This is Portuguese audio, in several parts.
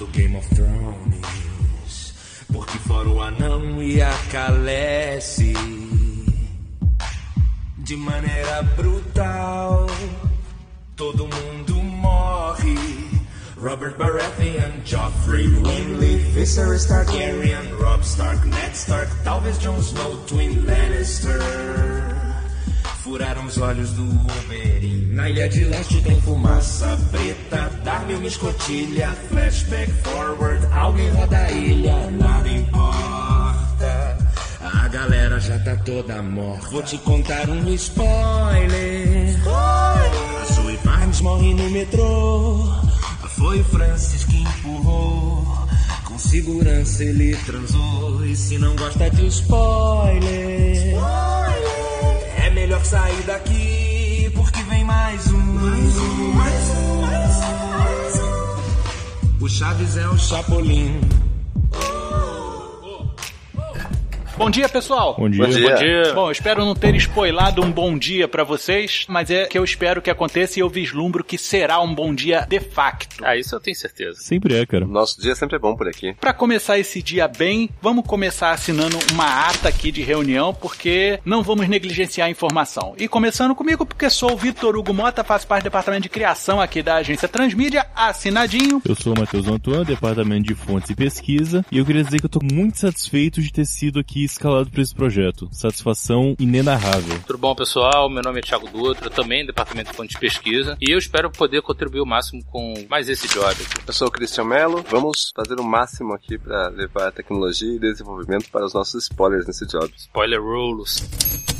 do Game of Thrones. Porque fora o anão e a Calesse de maneira brutal, todo mundo morre. Robert Baratheon, Joffrey, Winley, Viserys Targaryen, Robb Stark, Ned Stark, talvez Jon Snow, Twin Lannister. Furaram os olhos do Oberyn. Na ilha de leste tem fumaça preta. Dar-me uma escotilha. Flashback forward. Alguém roda a ilha. Nada importa. A galera já tá toda morta. Vou te contar um spoiler. A Zoe Barnes morre no metrô. Foi o Francis que empurrou. Com segurança ele transou. E se não gosta de spoiler. É melhor sair daqui, porque vem mais um. Mais um, mais um, mais um, mais um. O Chaves é o Chapolin. Bom dia, pessoal. Bom dia. Bom dia. Bom dia. Bom, eu espero não ter spoilado um bom dia pra vocês, mas é que eu espero que aconteça e eu vislumbro que será um bom dia de facto. Ah, isso eu tenho certeza. Sempre é, cara. Nosso dia sempre é bom por aqui. Pra começar esse dia bem, vamos começar assinando uma ata aqui de reunião, porque não vamos negligenciar a informação. E começando comigo, porque sou o Vitor Hugo Mota, faço parte do departamento de criação aqui da agência Transmídia, assinadinho. Eu sou o Matheus Antoine, departamento de fontes e pesquisa, e eu queria dizer que eu tô muito satisfeito de ter sido aqui escalado para esse projeto. Satisfação inenarrável. Tudo bom, pessoal? Meu nome é Thiago Dutra, eu também do Departamento de Fonte de Pesquisa, e eu espero poder contribuir o máximo com mais esse job aqui. Eu sou o Christian Mello. Vamos fazer o máximo aqui para levar a tecnologia e desenvolvimento para os nossos spoilers nesse job. Spoiler rules.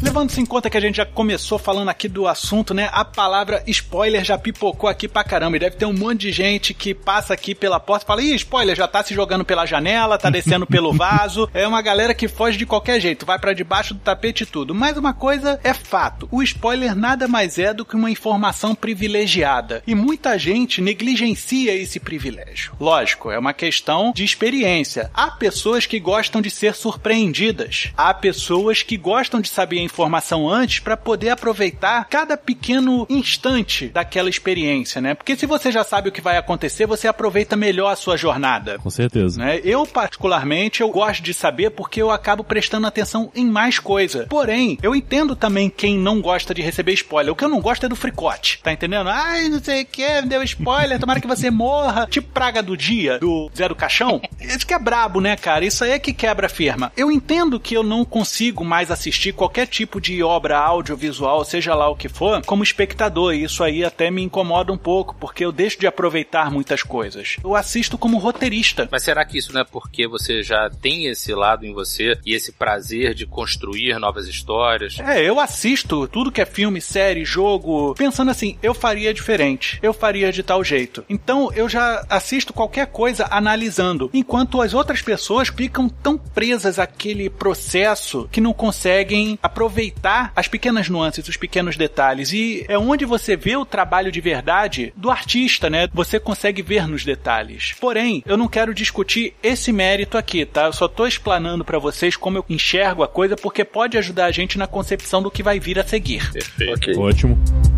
Levando-se em conta que a gente já começou falando aqui do assunto, né? A palavra spoiler já pipocou aqui pra caramba. E deve ter um monte de gente que passa aqui pela porta e fala: Ih, spoiler, já tá se jogando pela janela, tá descendo pelo vaso. É uma galera que foge de qualquer jeito, vai para debaixo do tapete e tudo. Mas uma coisa é fato: o spoiler nada mais é do que uma informação privilegiada. E muita gente negligencia esse privilégio. Lógico, é uma questão de experiência. Há pessoas que gostam de ser surpreendidas. Há pessoas que gostam de saber informação antes para poder aproveitar cada pequeno instante daquela experiência, né? Porque se você já sabe o que vai acontecer, você aproveita melhor a sua jornada. Com certeza. Né? Eu, particularmente, eu gosto de saber porque eu acabo prestando atenção em mais coisa. Porém, eu entendo também quem não gosta de receber spoiler. O que eu não gosto é do fricote, tá entendendo? Ai, não sei o que, deu spoiler, tomara que você morra. Tipo praga do dia, do Zé do Caixão. Isso que é brabo, né, cara? Isso aí é que quebra a firma. Eu entendo que eu não consigo mais assistir qualquer tipo de obra audiovisual, seja lá o que for, como espectador. E isso aí até me incomoda um pouco, porque eu deixo de aproveitar muitas coisas. Eu assisto como roteirista. Mas será que isso não é porque você já tem esse lado em você e esse prazer de construir novas histórias? É, eu assisto tudo que é filme, série, jogo, pensando assim, eu faria diferente, eu faria de tal jeito. Então eu já assisto qualquer coisa analisando, enquanto as outras pessoas ficam tão presas àquele processo que não conseguem aproveitar as pequenas nuances, os pequenos detalhes. E é onde você vê o trabalho de verdade do artista, né? Você consegue ver nos detalhes. Porém, eu não quero discutir esse mérito aqui, tá? Eu só tô explanando para vocês como eu enxergo a coisa, porque pode ajudar a gente na concepção do que vai vir a seguir. Perfeito. Ok. Ótimo.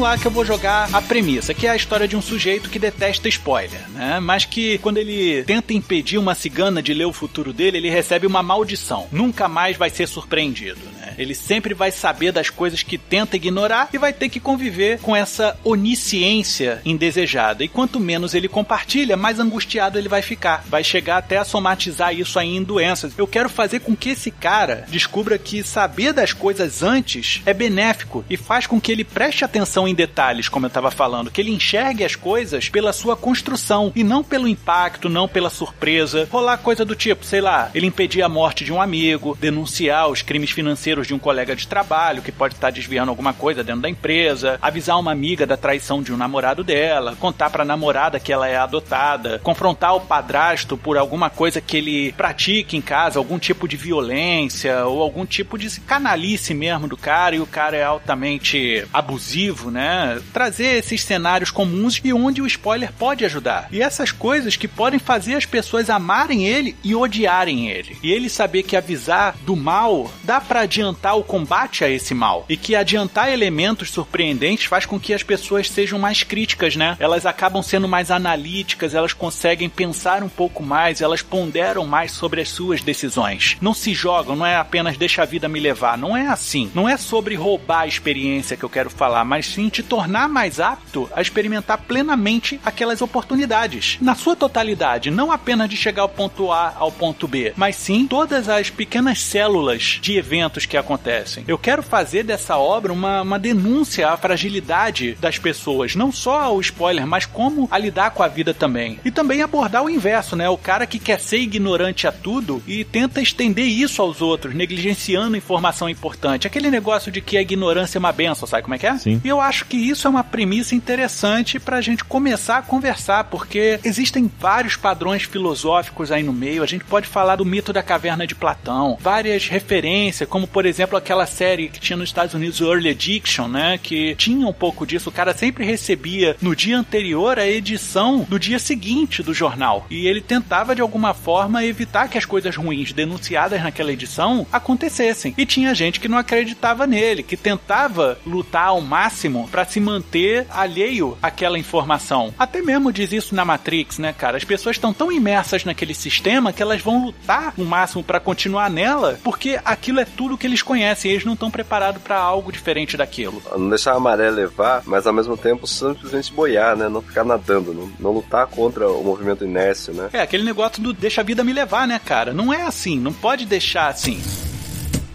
Lá que eu vou jogar a premissa, que é a história de um sujeito que detesta spoiler, né? Mas que quando ele tenta impedir uma cigana de ler o futuro dele, ele recebe uma maldição. Nunca mais vai ser surpreendido, né? Ele sempre vai saber das coisas que tenta ignorar e vai ter que conviver com essa onisciência indesejada. E quanto menos ele compartilha, mais angustiado ele vai ficar. Vai chegar até a somatizar isso aí em doenças. Eu quero fazer com que esse cara descubra que saber das coisas antes é benéfico e faz com que ele preste atenção em detalhes, como eu estava falando, que ele enxergue as coisas pela sua construção e não pelo impacto, não pela surpresa. Rolar coisa do tipo, sei lá, ele impedir a morte de um amigo, denunciar os crimes financeiros de um colega de trabalho que pode estar desviando alguma coisa dentro da empresa, avisar uma amiga da traição de um namorado dela, contar pra namorada que ela é adotada, confrontar o padrasto por alguma coisa que ele pratica em casa, algum tipo de violência ou algum tipo de canalice mesmo do cara e o cara é altamente abusivo, né? Trazer esses cenários comuns e onde o spoiler pode ajudar. E essas coisas que podem fazer as pessoas amarem ele e odiarem ele. E ele saber que avisar do mal dá para adiantar o combate a esse mal. E que adiantar elementos surpreendentes faz com que as pessoas sejam mais críticas, né? Elas acabam sendo mais analíticas, elas conseguem pensar um pouco mais, elas ponderam mais sobre as suas decisões. Não se jogam, não é apenas deixa a vida me levar, não é assim. Não é sobre roubar a experiência que eu quero falar, mas sim te tornar mais apto a experimentar plenamente aquelas oportunidades. Na sua totalidade, não apenas de chegar ao ponto A ao ponto B, mas sim todas as pequenas células de eventos que acontecem. Eu quero fazer dessa obra uma, uma denúncia à fragilidade das pessoas, não só ao spoiler, mas como a lidar com a vida também. E também abordar o inverso, né? O cara que quer ser ignorante a tudo e tenta estender isso aos outros, negligenciando informação importante. Aquele negócio de que a ignorância é uma benção, sabe como é que é? Sim. E eu acho que isso é uma premissa interessante pra gente começar a conversar, porque existem vários padrões filosóficos aí no meio. A gente pode falar do mito da caverna de Platão, várias referências, como por exemplo aquela série que tinha nos Estados Unidos, o Early Addiction, né? Que tinha um pouco disso. O cara sempre recebia no dia anterior a edição do dia seguinte do jornal. E ele tentava de alguma forma evitar que as coisas ruins denunciadas naquela edição acontecessem. E tinha gente que não acreditava nele, que tentava lutar ao máximo para se manter alheio àquela informação. Até mesmo diz isso na Matrix, né, cara? As pessoas estão tão imersas naquele sistema que elas vão lutar o máximo para continuar nela, porque aquilo é tudo que eles conhecem, e eles não estão preparados para algo diferente daquilo. Não deixar a maré levar, mas ao mesmo tempo simplesmente boiar, né? Não ficar nadando, não, não lutar contra o movimento inércio, né? É, aquele negócio do deixa a vida me levar, né, cara? Não é assim, não pode deixar assim.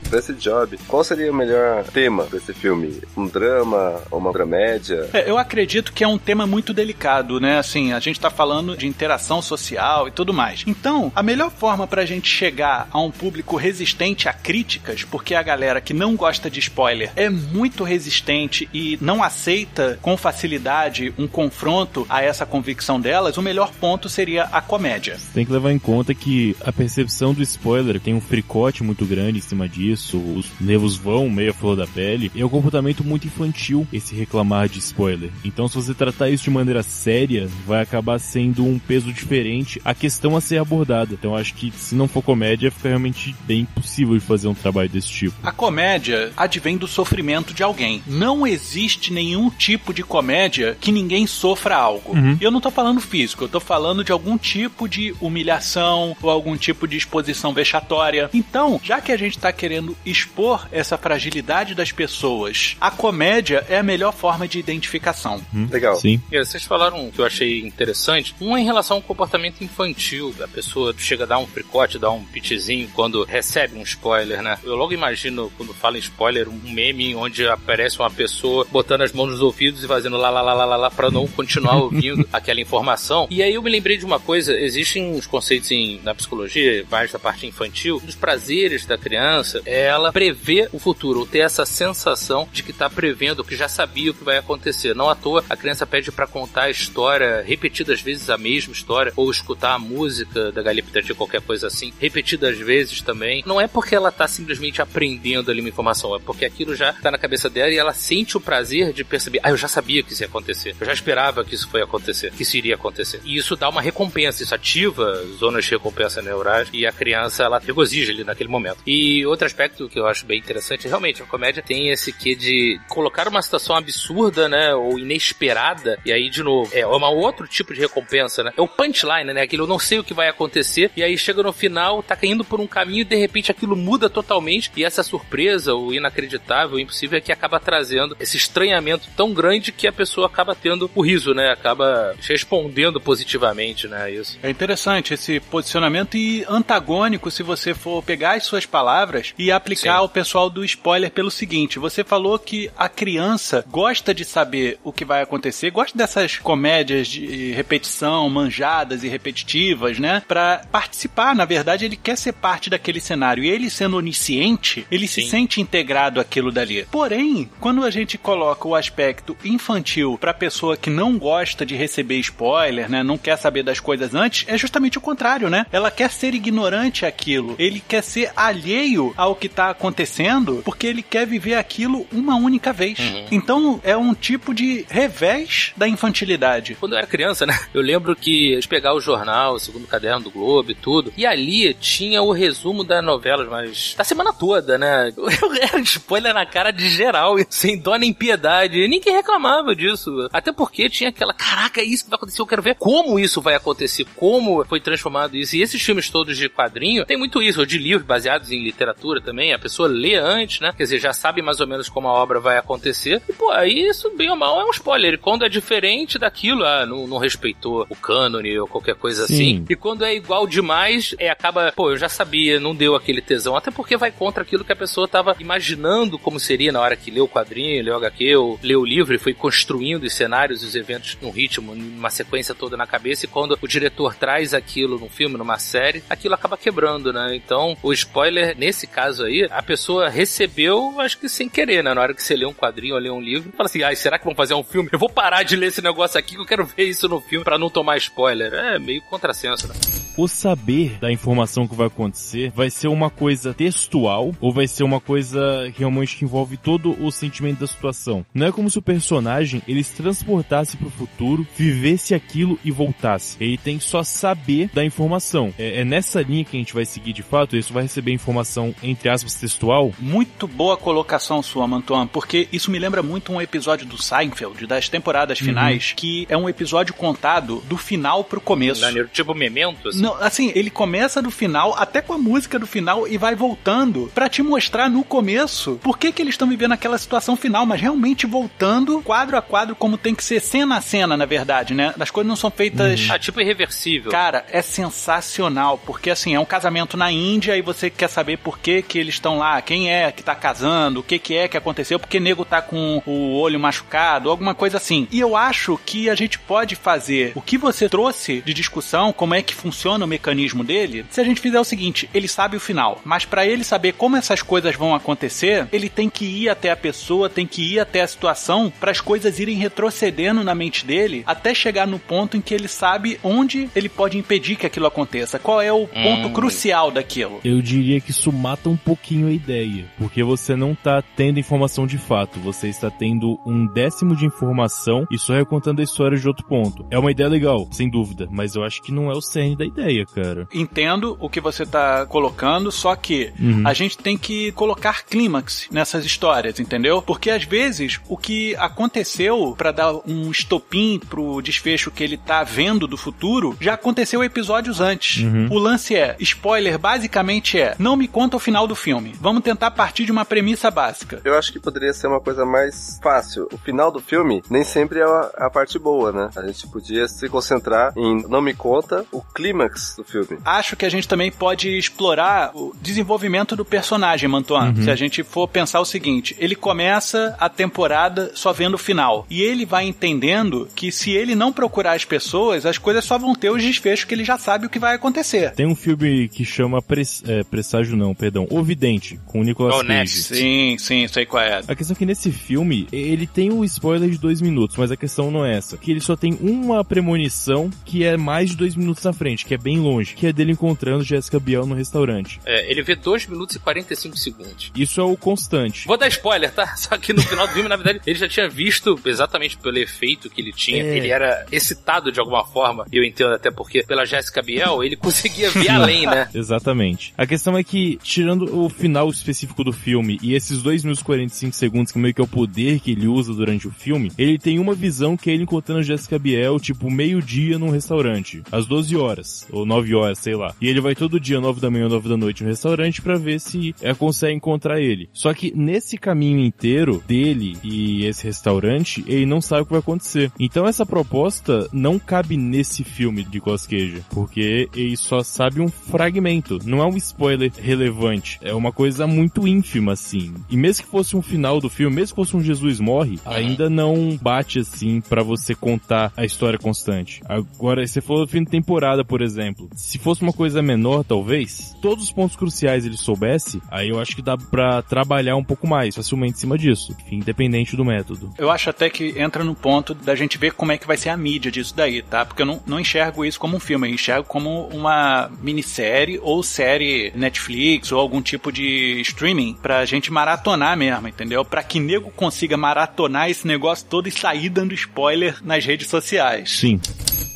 Desse job, qual seria o melhor tema desse filme? Um drama ou uma dramédia? É, eu acredito que é um tema muito delicado, né? Assim, a gente tá falando de interação social e tudo mais. Então, a melhor forma pra gente chegar a um público resistente a críticas, porque a galera que não gosta de spoiler é muito resistente e não aceita com facilidade um confronto a essa convicção delas, o melhor ponto seria a comédia. Tem que levar em conta que a percepção do spoiler tem um fricote muito grande em cima disso, os nervos vão meio a flor da pele, é um comportamento muito infantil esse reclamar de spoiler. Então, se você tratar isso de maneira séria, vai acabar sendo um peso diferente a questão a ser abordada. Então, acho que se não for comédia, fica realmente bem impossível de fazer um trabalho desse tipo. A comédia advém do sofrimento de alguém. Não existe nenhum tipo de comédia que ninguém sofra algo. E eu não tô falando físico, eu tô falando de algum tipo de humilhação ou algum tipo de exposição vexatória. Então, já que a gente tá querendo expor essa fragilidade das pessoas, a comédia é a melhor forma de identificação. Legal. Sim. E vocês falaram que eu achei interessante. Um é em relação ao comportamento infantil. A pessoa chega a dar um fricote, dar um pitizinho quando recebe um spoiler, né? Eu logo imagino, quando fala em spoiler, um meme onde aparece uma pessoa botando as mãos nos ouvidos e fazendo lá, lá, lá, lá, lá, lá pra não continuar ouvindo aquela informação. E aí eu me lembrei de uma coisa. Existem uns conceitos em, na psicologia, mais da parte infantil, dos prazeres da criança, é ela prever o futuro, ou ter essa sensação de que tá prevendo, que já sabia o que vai acontecer. Não à toa, a criança pede para contar a história, repetidas vezes a mesma história, ou escutar a música da Galinha Pitativa, qualquer coisa assim, repetidas vezes também. Não é porque ela tá simplesmente aprendendo ali uma informação, é porque aquilo já tá na cabeça dela e ela sente o prazer de perceber, ah, eu já sabia que isso ia acontecer, eu já esperava que isso foi acontecer, que isso iria acontecer. E isso dá uma recompensa, isso ativa zonas de recompensa neurais e a criança, ela regozija ali naquele momento. E outro aspecto aspecto que eu acho bem interessante. Realmente, a comédia tem esse quê de colocar uma situação absurda, né? Ou inesperada. E aí, de novo, é um outro tipo de recompensa, né? É o punchline, né? Aquilo eu não sei o que vai acontecer. E aí chega no final, tá caindo por um caminho e de repente aquilo muda totalmente. E essa surpresa, o inacreditável, o impossível, é que acaba trazendo esse estranhamento tão grande que a pessoa acaba tendo o riso, né? Acaba respondendo positivamente, né? Isso. É interessante esse posicionamento e antagônico se você for pegar as suas palavras e aplicar Sim. ao pessoal do spoiler pelo seguinte: você falou que a criança gosta de saber o que vai acontecer, gosta dessas comédias de repetição, manjadas e repetitivas, né? Para participar, na verdade, ele quer ser parte daquele cenário. E ele sendo onisciente, ele Sim. se sente integrado àquilo dali. Porém, quando a gente coloca o aspecto infantil para pessoa que não gosta de receber spoiler, né? Não quer saber das coisas antes, é justamente o contrário, né? Ela quer ser ignorante àquilo. Ele quer ser alheio ao que tá acontecendo porque ele quer viver aquilo uma única vez. Uhum. Então é um tipo de revés da infantilidade. Quando eu era criança, né? Eu lembro que gente pegava o jornal, o segundo caderno do Globo e tudo, e ali tinha o resumo das novelas, mas da semana toda, né? Eu era spoiler na cara de geral, sem dó nem piedade. E ninguém reclamava disso. Até porque tinha aquela, caraca, é isso que vai acontecer, eu quero ver como isso vai acontecer, como foi transformado isso. E esses filmes todos de quadrinho, tem muito isso, ou de livros baseados em literatura também, a pessoa lê antes, né? Quer dizer, já sabe mais ou menos como a obra vai acontecer. E, pô, aí isso, bem ou mal, é um spoiler. E quando é diferente daquilo, ah, não, não respeitou o cânone ou qualquer coisa Sim. assim. E quando é igual demais, é, acaba, pô, eu já sabia, não deu aquele tesão. Até porque vai contra aquilo que a pessoa tava imaginando como seria na hora que leu o quadrinho, leu o HQ, ou leu o livro e foi construindo os cenários e os eventos num ritmo, numa sequência toda na cabeça. E quando o diretor traz aquilo num filme, numa série, aquilo acaba quebrando, né? Então, o spoiler, nesse caso aí, a pessoa recebeu, acho que sem querer, né? Na hora que você lê um quadrinho ou lê um livro, fala assim, ai, será que vão fazer um filme? Eu vou parar de ler esse negócio aqui que eu quero ver isso no filme para não tomar spoiler. É meio contrassenso, né? O saber da informação que vai acontecer vai ser uma coisa textual ou vai ser uma coisa realmente que envolve todo o sentimento da situação. Não é como se o personagem ele se transportasse pro futuro, vivesse aquilo e voltasse. Ele tem que só saber da informação. É, é nessa linha que a gente vai seguir de fato. Isso vai receber informação entre aspas textual. Muito boa colocação sua, Mantuan, porque isso me lembra muito um episódio do Seinfeld das temporadas uhum. finais, uhum. que é um episódio contado do final pro começo. tipo memento, assim. Não, assim, ele começa do final, até com a música do final, e vai voltando para te mostrar no começo por que, que eles estão vivendo aquela situação final, mas realmente voltando quadro a quadro, como tem que ser cena a cena, na verdade, né? As coisas não são feitas. Uhum. Ah, tipo irreversível. Cara, é sensacional, porque assim, é um casamento na Índia e você quer saber por que, que eles estão lá, quem é que tá casando, o que, que é que aconteceu, porque nego tá com o olho machucado, alguma coisa assim. E eu acho que a gente pode fazer o que você trouxe de discussão, como é que funciona o mecanismo dele, se a gente fizer o seguinte: ele sabe o final, mas para ele saber como essas coisas vão acontecer, ele tem que ir até a pessoa, tem que ir até a situação para as coisas irem retrocedendo na mente dele até chegar no ponto em que ele sabe onde ele pode impedir que aquilo aconteça. Qual é o ponto hum. crucial daquilo? Eu diria que isso mata um pouquinho a ideia, porque você não tá tendo informação de fato, você está tendo um décimo de informação e só recontando a história de outro ponto. É uma ideia legal, sem dúvida, mas eu acho que não é o cerne da ideia, cara. Entendo o que você tá colocando, só que uhum. a gente tem que colocar clímax nessas histórias, entendeu? Porque às vezes o que aconteceu para dar um estopim pro desfecho que ele tá vendo do futuro já aconteceu episódios antes. Uhum. O lance é, spoiler basicamente é, não me conta o final do filme. Vamos tentar partir de uma premissa básica. Eu acho que poderia ser uma coisa mais fácil. O final do filme nem sempre é a, a parte boa, né? A gente podia se concentrar em não me conta o clímax do filme. Acho que a gente também pode explorar o desenvolvimento do personagem, Mantuan. Uhum. Se a gente for pensar o seguinte, ele começa a temporada só vendo o final. E ele vai entendendo que se ele não procurar as pessoas, as coisas só vão ter os desfechos que ele já sabe o que vai acontecer. Tem um filme que chama Pres, é, Presságio não, perdão, O Vidente, com o Nicolas oh, Cage. Sim, sim, sei qual é. A questão é que nesse filme, ele tem um spoiler de dois minutos, mas a questão não é essa. Que ele só tem uma premonição que é mais de dois minutos na frente, que que é bem longe, que é dele encontrando Jessica Biel no restaurante. É, ele vê 2 minutos e 45 segundos. Isso é o constante. Vou dar spoiler, tá? Só que no final do filme, na verdade, ele já tinha visto exatamente pelo efeito que ele tinha. É. Ele era excitado de alguma forma. E eu entendo até porque, pela Jessica Biel, ele conseguia ver além, né? Exatamente. A questão é que, tirando o final específico do filme e esses 2 minutos e 45 segundos, que meio que é o poder que ele usa durante o filme, ele tem uma visão que é ele encontrando Jessica Biel, tipo, meio-dia num restaurante. Às 12 horas, ou 9 horas, sei lá. E ele vai todo dia, 9 da manhã ou 9 da noite, no restaurante pra ver se é, consegue encontrar ele. Só que nesse caminho inteiro dele e esse restaurante, ele não sabe o que vai acontecer. Então essa proposta não cabe nesse filme de Cage, porque ele só sabe um fragmento. Não é um spoiler relevante. É uma coisa muito ínfima, assim. E mesmo que fosse um final do filme, mesmo que fosse um Jesus morre, ainda não bate assim pra você contar a história constante. Agora, se for o fim de temporada, por exemplo, se fosse uma coisa menor, talvez, todos os pontos cruciais ele soubesse, aí eu acho que dá pra trabalhar um pouco mais facilmente em cima disso. Enfim, independente do método. Eu acho até que entra no ponto da gente ver como é que vai ser a mídia disso daí, tá? Porque eu não, não enxergo isso como um filme, eu enxergo como uma minissérie ou série Netflix ou algum tipo de streaming pra gente maratonar mesmo, entendeu? Pra que nego consiga maratonar esse negócio todo e sair dando spoiler nas redes sociais. Sim.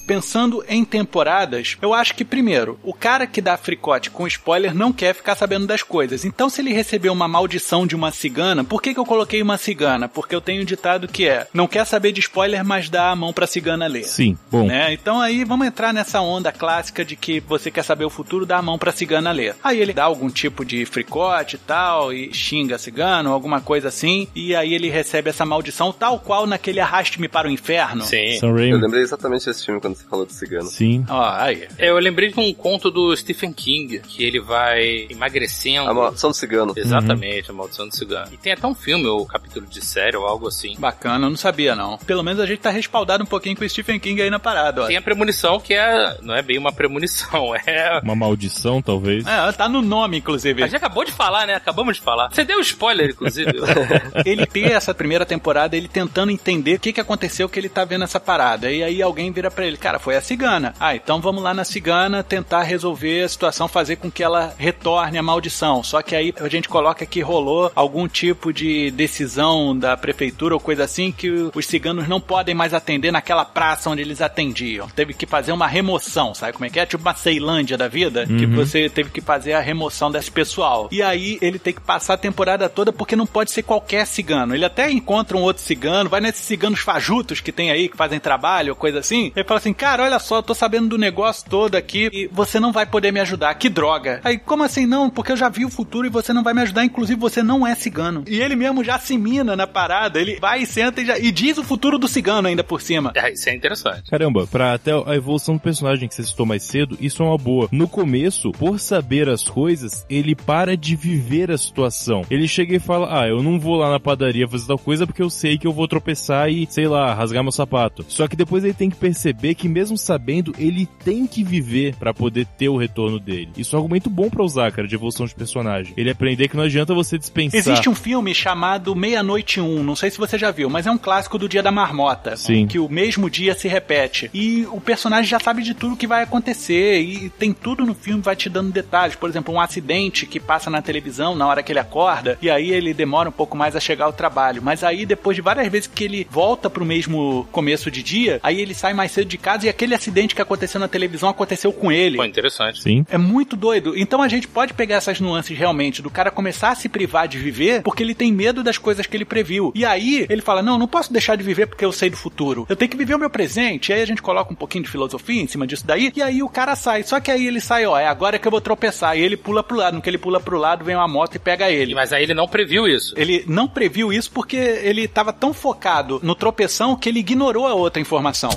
Pensando em temporadas, eu acho que primeiro, o cara que dá fricote com spoiler não quer ficar sabendo das coisas. Então, se ele recebeu uma maldição de uma cigana, por que, que eu coloquei uma cigana? Porque eu tenho um ditado que é: não quer saber de spoiler, mas dá a mão pra cigana ler. Sim, bom. Né? Então aí vamos entrar nessa onda clássica de que você quer saber o futuro, dá a mão pra cigana ler. Aí ele dá algum tipo de fricote e tal, e xinga a cigana, ou alguma coisa assim, e aí ele recebe essa maldição, tal qual naquele Arraste-me para o Inferno. Sim. Eu lembrei exatamente desse filme quando você falou de cigano. Sim. Ó, aí. É, eu lembrei de um conto do Stephen King, que ele vai emagrecendo. A maldição do cigano. Exatamente, a maldição do cigano. E tem até um filme, ou capítulo de série, ou algo assim. Bacana, eu não sabia não. Pelo menos a gente tá respaldado um pouquinho com o Stephen King aí na parada, ó. Tem a premonição que é. Não é bem uma premonição, é. Uma maldição, talvez. É, tá no nome, inclusive. A gente acabou de falar, né? Acabamos de falar. Você deu spoiler, inclusive. ele ter essa primeira temporada, ele tentando entender o que, que aconteceu que ele tá vendo essa parada. E aí alguém vira pra ele, cara, foi a cigana. Ah, então vamos lá na cigana tentar resolver a situação, fazer com que ela retorne a maldição. Só que aí a gente coloca que rolou algum tipo de decisão da prefeitura ou coisa assim que os ciganos não podem mais atender naquela praça onde eles atendiam. Teve que fazer uma remoção, sabe como é que é? Tipo uma Ceilândia da vida, que você teve que fazer a remoção desse pessoal. E aí ele tem que passar a temporada toda porque não pode ser qualquer cigano. Ele até encontra um outro cigano, vai nesses ciganos fajutos que tem aí, que fazem trabalho ou coisa assim. Ele fala assim: Cara, olha só, eu tô sabendo do negócio todo aqui e você não vai poder me ajudar. Que droga. Aí, como assim não? Porque eu já vi o futuro e você não vai me ajudar. Inclusive, você não é cigano. E ele mesmo já se mina na parada. Ele vai e senta e, já, e diz o futuro do cigano ainda por cima. É, isso é interessante. Caramba, pra até a evolução do personagem que você citou mais cedo, isso é uma boa. No começo, por saber as coisas, ele para de viver a situação. Ele chega e fala, ah, eu não vou lá na padaria fazer tal coisa porque eu sei que eu vou tropeçar e, sei lá, rasgar meu sapato. Só que depois ele tem que perceber que mesmo sabendo, ele tem que viver pra poder ter o retorno dele. Isso é um argumento bom pra usar, cara, de evolução de personagem. Ele aprender que não adianta você dispensar. Existe um filme chamado Meia-Noite 1, não sei se você já viu, mas é um clássico do Dia da Marmota. Sim. Que o mesmo dia se repete. E o personagem já sabe de tudo que vai acontecer. E tem tudo no filme, vai te dando detalhes. Por exemplo, um acidente que passa na televisão na hora que ele acorda. E aí ele demora um pouco mais a chegar ao trabalho. Mas aí, depois de várias vezes que ele volta pro mesmo começo de dia, aí ele sai mais cedo de casa e aquele acidente que aconteceu na televisão aconteceu com ele. Pô, interessante. Sim. É muito doido. Então a gente pode pegar essas nuances realmente do cara começar a se privar de viver porque ele tem medo das coisas que ele previu. E aí ele fala: Não, não posso deixar de viver porque eu sei do futuro. Eu tenho que viver o meu presente. E aí a gente coloca um pouquinho de filosofia em cima disso daí. E aí o cara sai. Só que aí ele sai: Ó, é agora que eu vou tropeçar. E ele pula pro lado. No que ele pula pro lado, vem uma moto e pega ele. Mas aí ele não previu isso. Ele não previu isso porque ele estava tão focado no tropeção que ele ignorou a outra informação.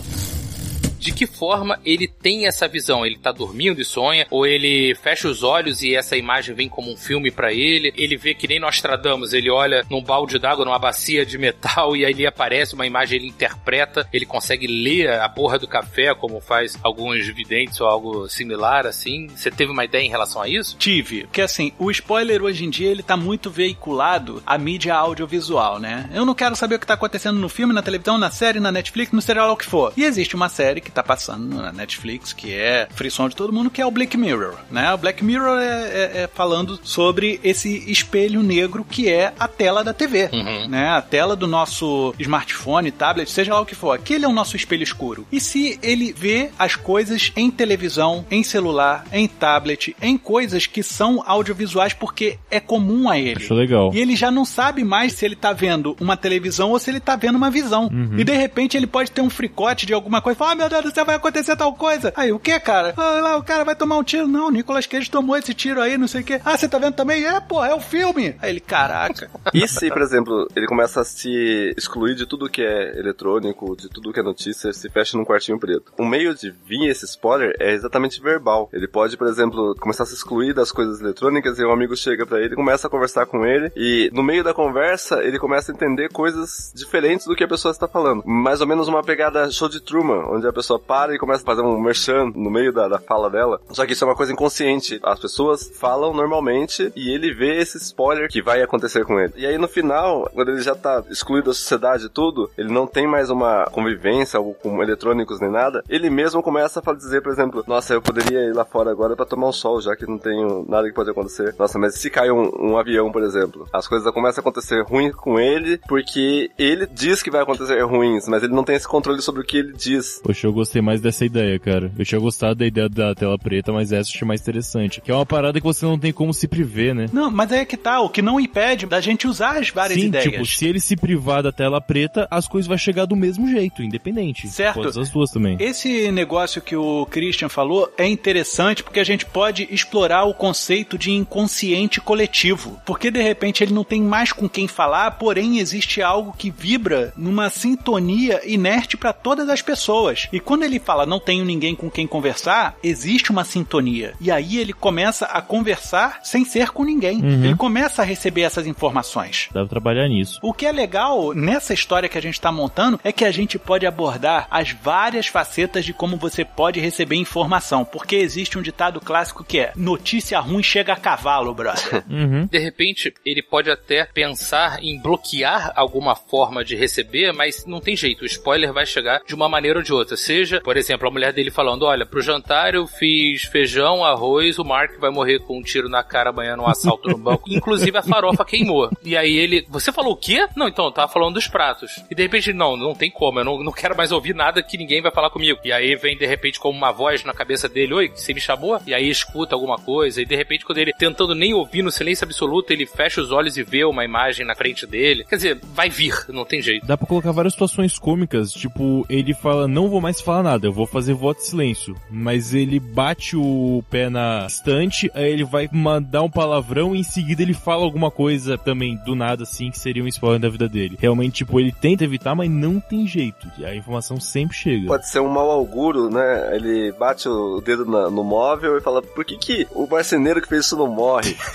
De que forma ele tem essa visão. Ele tá dormindo e sonha, ou ele fecha os olhos e essa imagem vem como um filme pra ele. Ele vê que nem Nostradamus, ele olha num balde d'água, numa bacia de metal, e aí ele aparece uma imagem, ele interpreta, ele consegue ler a porra do café, como faz alguns videntes ou algo similar, assim. Você teve uma ideia em relação a isso? Tive. Porque assim, o spoiler hoje em dia ele tá muito veiculado à mídia audiovisual, né? Eu não quero saber o que tá acontecendo no filme, na televisão, na série, na Netflix, no serial, o que for. E existe uma série que tá passando na Netflix, que é frição de todo mundo, que é o Black Mirror, né? O Black Mirror é, é, é falando sobre esse espelho negro que é a tela da TV, Uhum. né? A tela do nosso smartphone, tablet, seja lá o que for. Aquele é o nosso espelho escuro. E se ele vê as coisas em televisão, em celular, em tablet, em coisas que são audiovisuais porque é comum a ele. Acho legal. E ele já não sabe mais se ele tá vendo uma televisão ou se ele tá vendo uma visão. E de repente ele pode ter um fricote de alguma coisa. Fala, ah, meu Deus do céu, vai acontecer tal coisa. Aí, o que, cara? Ah, lá, o cara vai tomar um tiro. Não, o Nicolas Cage tomou esse tiro aí, não sei o que. Ah, você tá vendo também? É, porra, é o filme. Aí ele, caraca. E se, por exemplo, ele começa a se excluir de tudo que é eletrônico, de tudo que é notícia, se fecha num quartinho preto. O meio de vir esse spoiler é exatamente verbal. Ele pode, por exemplo, começar a se excluir das coisas eletrônicas e um amigo chega pra ele, começa a conversar com ele e no meio da conversa ele começa a entender coisas diferentes do que a pessoa está falando. Mais ou menos uma pegada show de Truman, onde a pessoa para e começa a fazer um merchan no meio da, da fala dela. Só que isso é uma coisa inconsciente. As pessoas falam normalmente e ele vê esse spoiler que vai acontecer com ele. E aí no final, quando ele já tá excluído da sociedade e tudo, ele não tem mais uma convivência com eletrônicos nem nada, ele mesmo começa a dizer, por exemplo, nossa, eu poderia ir lá fora agora pra tomar um sol, já que não tenho nada que pode acontecer. Nossa, mas se cai um, um avião, por exemplo, as coisas começam a acontecer ruins com ele, porque ele diz que vai acontecer ruins, mas ele não tem esse controle sobre o que ele diz. Poxa, eu gostei mais dessa ideia, cara. Eu tinha gostado da ideia da tela preta, mas essa eu achei mais interessante. Que é uma parada que você não tem como se prever, né? Não, mas é que tá, o que não impede da gente usar as várias Sim, ideias. tipo, se ele se privar da tela preta, as coisas vão chegar do mesmo jeito, independente. Certo. Pode as duas também. Esse negócio que o Christian falou é interessante porque a gente pode explorar o conceito de inconsciente coletivo. Porque de repente ele não tem mais com quem falar, porém existe algo que vibra numa sintonia inerte para todas as pessoas. E quando ele fala não tenho ninguém com quem conversar, existe uma sintonia. E aí ele começa a conversar sem ser com ninguém. Ele começa a receber essas informações. Pra trabalhar nisso. O que é legal nessa história que a gente está montando é que a gente pode abordar as várias facetas de como você pode receber informação. Porque existe um ditado clássico que é: notícia ruim chega a cavalo, brother. Uhum. De repente, ele pode até pensar em bloquear alguma forma de receber, mas não tem jeito. O spoiler vai chegar de uma maneira ou de outra. Seja, por exemplo, a mulher dele falando: Olha, pro jantar eu fiz feijão, arroz, o Mark vai morrer com um tiro na cara amanhã num assalto no banco. Inclusive a farofa queimou. E aí ele: Você falou o quê? Não, então, eu tava falando dos pratos. E de repente, não, não tem como, eu não, não quero mais ouvir nada que ninguém vai falar comigo. E aí vem de repente como uma voz na cabeça dele: Oi, você me chamou? E aí escuta alguma coisa. E de repente, quando ele tentando nem ouvir no silêncio absoluto, ele fecha os olhos e vê uma imagem na frente dele. Quer dizer, vai vir, não tem jeito. Dá pra colocar várias situações cômicas, tipo, ele fala, não vou mais falar nada, eu vou fazer voto de silêncio. Mas ele bate o pé na estante, aí ele vai mandar um palavrão e em seguida ele fala alguma coisa também do nada, assim, que seria um spoiler da vida dele. Realmente, tipo, ele tenta evitar, mas não tem jeito. A informação sempre chega. Pode ser um mau auguro, né? Ele bate o dedo na- no móvel e fala: por que, que o marceneiro que fez isso não morre?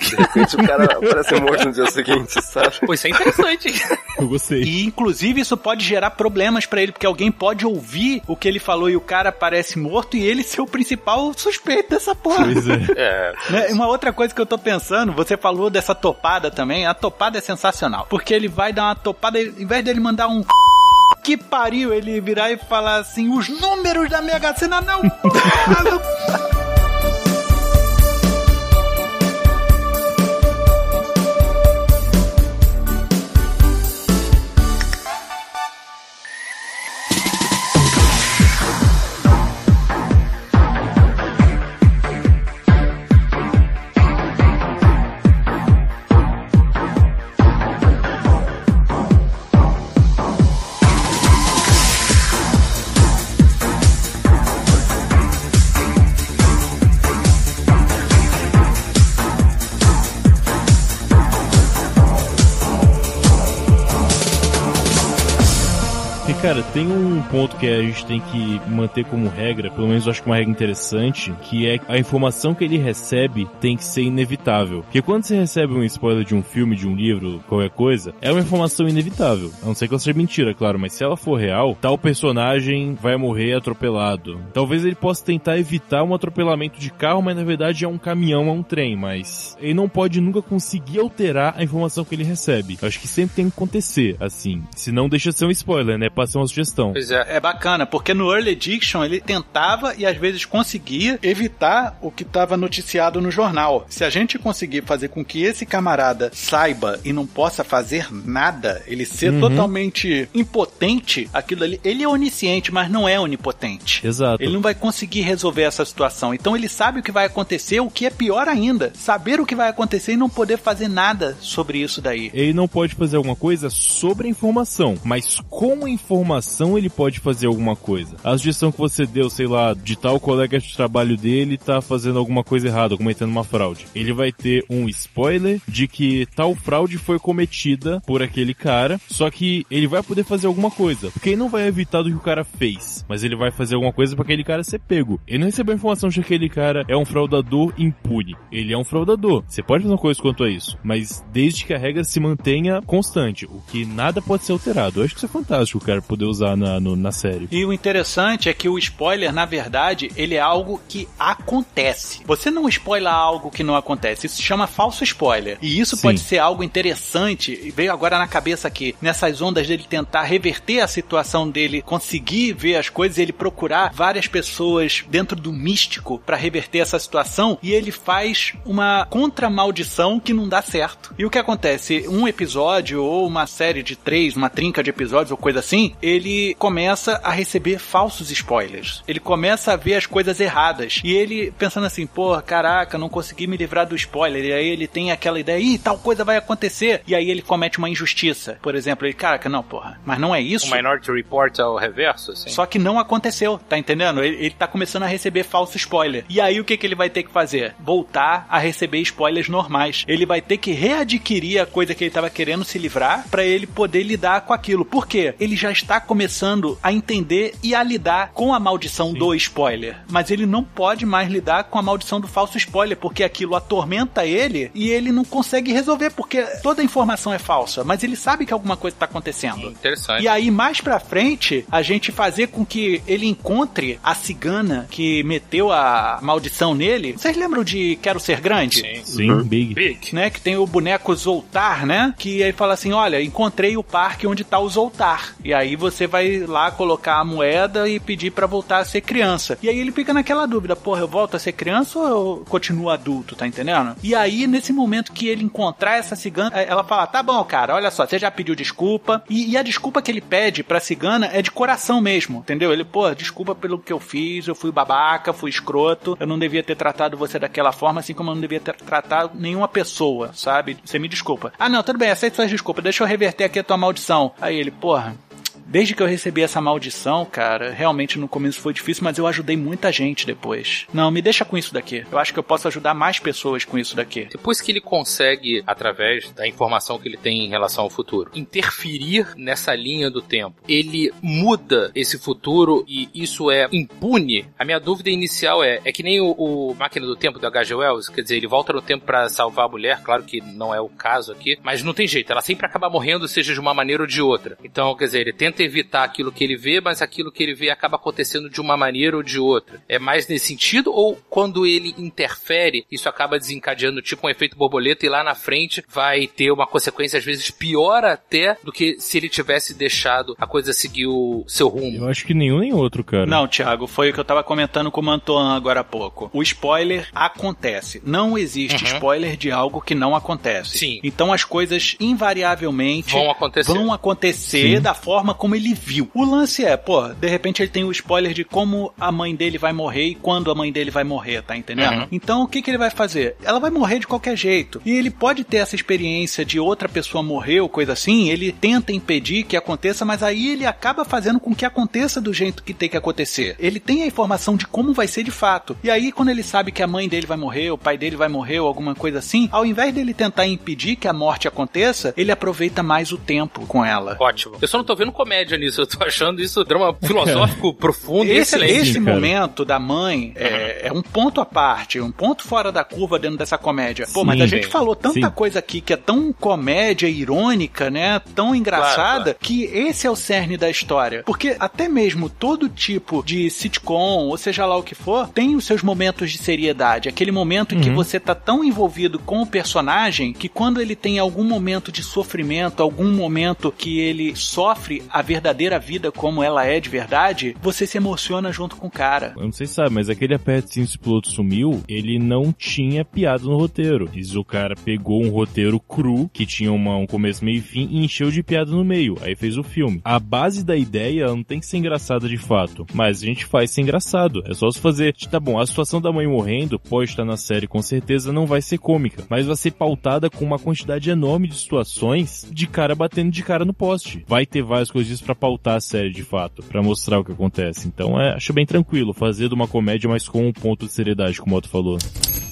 De repente o cara parece morto no dia seguinte, sabe? Pô, isso é interessante. Eu gostei. E inclusive isso pode gerar problemas pra ele, porque alguém pode ouvir o que ele falou e o cara parece morto e ele ser o principal suspeito dessa porra. Pois é. é. Né? Uma outra coisa que eu tô pensando, você falou dessa topada também, a topada é sensacional. Porque ele vai dar uma topada, em vez dele mandar um que pariu, ele virar e falar assim, os números da Mega Sena não porra, não- Porque, cara, tem um ponto que a gente tem que manter como regra, pelo menos eu acho que uma regra interessante, que é a informação que ele recebe tem que ser inevitável. Porque quando você recebe um spoiler de um filme, de um livro, qualquer coisa, é uma informação inevitável. A não ser que ela seja mentira, claro, mas se ela for real, tal personagem vai morrer atropelado. Talvez ele possa tentar evitar um atropelamento de carro, mas na verdade é um caminhão, é um trem, mas ele não pode nunca conseguir alterar a informação que ele recebe. Eu acho que sempre tem que acontecer, assim. Senão deixa de ser um spoiler, né? Pra ser uma sugestão. Pois é. É bacana, porque no Early Diction ele tentava e às vezes conseguia evitar o que estava noticiado no jornal. Se a gente conseguir fazer com que esse camarada saiba e não possa fazer nada, ele ser Uhum. totalmente impotente, aquilo ali, ele é onisciente, mas não é onipotente. Exato. Ele não vai conseguir resolver essa situação. Então ele sabe o que vai acontecer, o que é pior ainda, saber o que vai acontecer e não poder fazer nada sobre isso daí. Ele não pode fazer alguma coisa sobre a informação, mas com a informação ele pode fazer alguma coisa. A sugestão que você deu, sei lá, de tal colega de trabalho dele tá fazendo alguma coisa errada, cometendo uma fraude. Ele vai ter um spoiler de que tal fraude foi cometida por aquele cara, só que ele vai poder fazer alguma coisa, porque ele não vai evitar do que o cara fez, mas ele vai fazer alguma coisa para aquele cara ser pego. Ele não recebeu informação de que aquele cara é um fraudador impune. Ele é um fraudador. Você pode fazer uma coisa quanto a isso, mas desde que a regra se mantenha constante, o que nada pode ser alterado. Eu acho que isso é fantástico o cara poder usar na, no- na série. E o interessante é que o spoiler, na verdade, ele é algo que acontece. Você não spoiler algo que não acontece. Isso se chama falso spoiler. E isso Sim. pode ser algo interessante. E veio agora na cabeça aqui, nessas ondas dele tentar reverter a situação dele, conseguir ver as coisas, ele procurar várias pessoas dentro do místico para reverter essa situação. E ele faz uma contra-maldição que não dá certo. E o que acontece? Um episódio ou uma série de três, uma trinca de episódios ou coisa assim, ele começa a receber falsos spoilers. Ele começa a ver as coisas erradas. E ele pensando assim, pô, caraca, não consegui me livrar do spoiler. E aí ele tem aquela ideia, ih, tal coisa vai acontecer. E aí ele comete uma injustiça. Por exemplo, ele, caraca, não, porra, mas não é isso. O Minority Report ao reverso, assim. Só que não aconteceu, tá entendendo? Ele, ele tá começando a receber falso spoiler. E aí o que, que ele vai ter que fazer? Voltar a receber spoilers normais. Ele vai ter que readquirir a coisa que ele tava querendo se livrar pra ele poder lidar com aquilo. Por quê? Ele já está começando a entender e a lidar com a maldição do spoiler. Mas ele não pode mais lidar com a maldição do falso spoiler, porque aquilo atormenta ele e ele não consegue resolver, porque toda a informação é falsa. Mas ele sabe que alguma coisa tá acontecendo. Interessante. E aí, mais pra frente, a gente fazer com que ele encontre a cigana que meteu a maldição nele. Vocês lembram de Quero Ser Grande? Sim. Sim, Big. Big. Né, que tem o boneco Zoltar, né? Que aí fala assim: olha, encontrei o parque onde tá o Zoltar. E aí você vai lá colocar a moeda e pedir pra voltar a ser criança. E aí ele fica naquela dúvida: porra, eu volto a ser criança ou eu continuo adulto, tá entendendo? E aí, nesse momento que ele encontrar essa cigana, ela fala: tá bom, cara, olha só, você já pediu desculpa. E, e a desculpa que ele pede pra cigana é de coração mesmo, entendeu? Ele, pô, desculpa pelo que eu fiz, eu fui babaca, fui escroto, eu não devia ter tratado você daquela forma, assim como eu não devia ter tratado nenhuma pessoa, sabe? Você me desculpa. Ah, não, tudo bem, aceito suas desculpas, deixa eu reverter aqui a tua maldição. Aí ele, porra. Desde que eu recebi essa maldição, cara, realmente no começo foi difícil, mas eu ajudei muita gente depois. Não, me deixa com isso daqui. Eu acho que eu posso ajudar mais pessoas com isso daqui. Depois que ele consegue, através da informação que ele tem em relação ao futuro, interferir nessa linha do tempo, ele muda esse futuro e isso é impune. A minha dúvida inicial é: é que nem o, o Máquina do Tempo do H.G. Wells, quer dizer, ele volta no tempo pra salvar a mulher, claro que não é o caso aqui, mas não tem jeito, ela sempre acaba morrendo, seja de uma maneira ou de outra. Então, quer dizer, ele tenta evitar aquilo que ele vê, mas aquilo que ele vê acaba acontecendo de uma maneira ou de outra. É mais nesse sentido ou quando ele interfere, isso acaba desencadeando tipo um efeito borboleta e lá na frente vai ter uma consequência às vezes pior até do que se ele tivesse deixado a coisa seguir o seu rumo. Eu acho que nenhum nem outro, cara. Não, Thiago, foi o que eu tava comentando com o Mantoan agora há pouco. O spoiler acontece. Não existe Uhum. spoiler de algo que não acontece. Sim. Então as coisas invariavelmente Vão acontecer. vão acontecer da forma como ele viu. O lance é, pô, de repente ele tem o spoiler de como a mãe dele vai morrer e quando a mãe dele vai morrer, tá entendendo? Uhum. Então o que, que ele vai fazer? Ela vai morrer de qualquer jeito. E ele pode ter essa experiência de outra pessoa morrer ou coisa assim, ele tenta impedir que aconteça, mas aí ele acaba fazendo com que aconteça do jeito que tem que acontecer. Ele tem a informação de como vai ser de fato. E aí, quando ele sabe que a mãe dele vai morrer, o pai dele vai morrer ou alguma coisa assim, ao invés dele tentar impedir que a morte aconteça, ele aproveita mais o tempo com ela. Ótimo. Eu só não tô vendo comédia nisso, eu tô achando isso drama filosófico profundo e Esse, excelente. esse cara. momento da mãe é, é um ponto à parte, um ponto fora da curva dentro dessa comédia. Pô, mas Sim. a gente falou tanta Sim. coisa aqui que é tão comédia, irônica, né? Tão engraçada, claro. que esse é o cerne da história. Porque até mesmo todo tipo de sitcom, ou seja lá o que for, tem os seus momentos de seriedade. Aquele momento em que você tá tão envolvido com o personagem que quando ele tem algum momento de sofrimento, algum momento que ele sofre, a a verdadeira vida como ela é de verdade, você se emociona junto com o cara. Eu não sei se sabe, mas aquele aperte sim se o piloto sumiu, ele não tinha piada no roteiro. Diz o cara pegou um roteiro cru, que tinha uma, um começo, meio e fim, e encheu de piada no meio. Aí fez o filme. A base da ideia não tem que ser engraçada de fato, mas a gente faz ser engraçado. É só se fazer, tá bom, a situação da mãe morrendo pode estar na série, com certeza não vai ser cômica, mas vai ser pautada com uma quantidade enorme de situações de cara batendo de cara no poste. Vai ter várias coisas para pautar a série de fato, para mostrar o que acontece. Então é, acho bem tranquilo fazer de uma comédia, mas com um ponto de seriedade, como o Otto falou.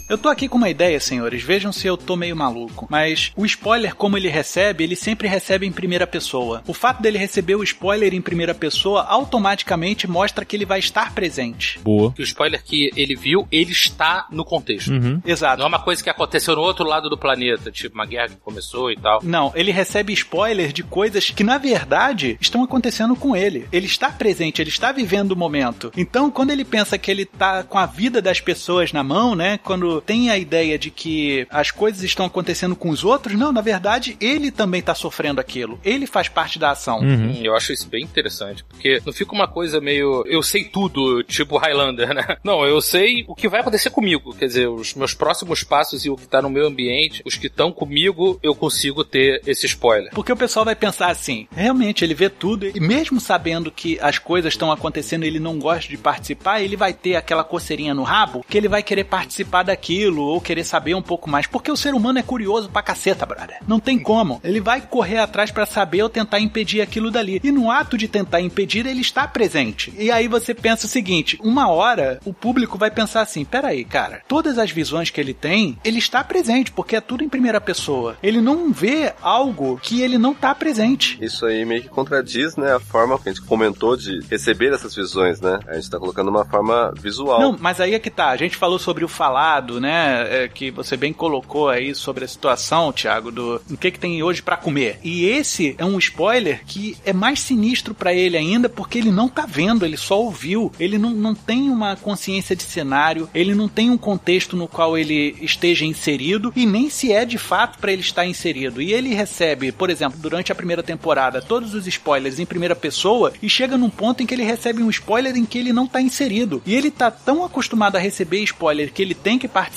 Eu tô aqui com uma ideia, senhores. Vejam se eu tô meio maluco. Mas o spoiler, como ele recebe, ele sempre recebe em primeira pessoa. O fato dele receber o spoiler em primeira pessoa automaticamente mostra que ele vai estar presente. Boa. Que o spoiler que ele viu, ele está no contexto. Uhum. Exato. Não é uma coisa que aconteceu no outro lado do planeta, tipo uma guerra que começou e tal. Não, ele recebe spoiler de coisas que na verdade estão acontecendo com ele. Ele está presente, ele está vivendo o momento. Então, quando ele pensa que ele tá com a vida das pessoas na mão, né? Quando tem a ideia de que as coisas estão acontecendo com os outros, não, na verdade, ele também tá sofrendo aquilo. Ele faz parte da ação. Uhum. Hum, Eu acho isso bem interessante, porque não fica uma coisa meio eu sei tudo, tipo Highlander, né? Não, eu sei o que vai acontecer comigo, quer dizer, os meus próximos passos e o que tá no meu ambiente, os que estão comigo, eu consigo ter esse spoiler. Porque o pessoal vai pensar assim, realmente ele vê tudo e mesmo sabendo que as coisas estão acontecendo, ele não gosta de participar, ele vai ter aquela coceirinha no rabo que ele vai querer participar daquilo ou querer saber um pouco mais, porque o ser humano é curioso pra caceta, brother. Não tem como. Ele vai correr atrás pra saber ou tentar impedir aquilo dali. E no ato de tentar impedir, ele está presente. E aí você pensa o seguinte, uma hora o público vai pensar assim, peraí, cara, todas as visões que ele tem, ele está presente, porque é tudo em primeira pessoa. Ele não vê algo que ele não tá presente. Isso aí meio que contradiz, né, a forma que a gente comentou de receber essas visões, né? A gente tá colocando uma forma visual. Não, mas aí é que tá. A gente falou sobre o falado, né? é, que você bem colocou aí sobre a situação, Thiago, do o que, que tem hoje pra comer. E esse é um spoiler que é mais sinistro pra ele ainda, porque ele não tá vendo, ele só ouviu. Ele não, não tem uma consciência de cenário, ele não tem um contexto no qual ele esteja inserido e nem se é de fato pra ele estar inserido. E ele recebe, por exemplo, durante a primeira temporada, todos os spoilers em primeira pessoa e chega num ponto em que ele recebe um spoiler em que ele não tá inserido. E ele tá tão acostumado a receber spoiler que ele tem que participar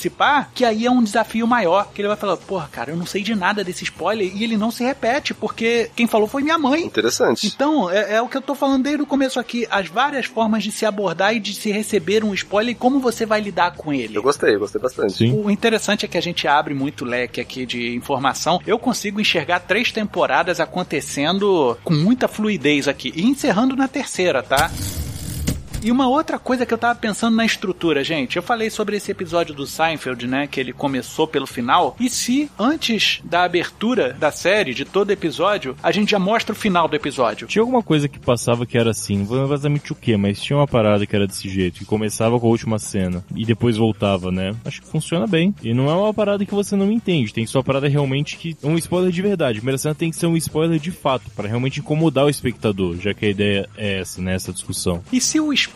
que aí é um desafio maior. Que ele vai falar, porra, cara, eu não sei de nada desse spoiler e ele não se repete, porque quem falou foi minha mãe. Interessante. Então, é, é o que eu tô falando desde o começo aqui. As várias formas de se abordar e de se receber um spoiler e como você vai lidar com ele. Eu gostei, eu gostei bastante. Sim. O interessante é que a gente abre muito leque aqui de informação. Eu consigo enxergar três temporadas acontecendo com muita fluidez aqui. E encerrando na terceira, tá? E uma outra coisa que eu tava pensando na estrutura, gente. Eu falei sobre esse episódio do Seinfeld, né? Que ele começou pelo final. E se antes da abertura da série, de todo episódio, a gente já mostra o final do episódio? Tinha alguma coisa que passava que era assim, não vou exatamente o que, mas tinha uma parada que era desse jeito, que começava com a última cena e depois voltava, né? Acho que funciona bem. E não é uma parada que você não entende, tem só uma parada realmente que é um spoiler de verdade. A primeira cena tem que ser um spoiler de fato, para realmente incomodar o espectador, já que a ideia é essa, né? Essa discussão. E se o spoiler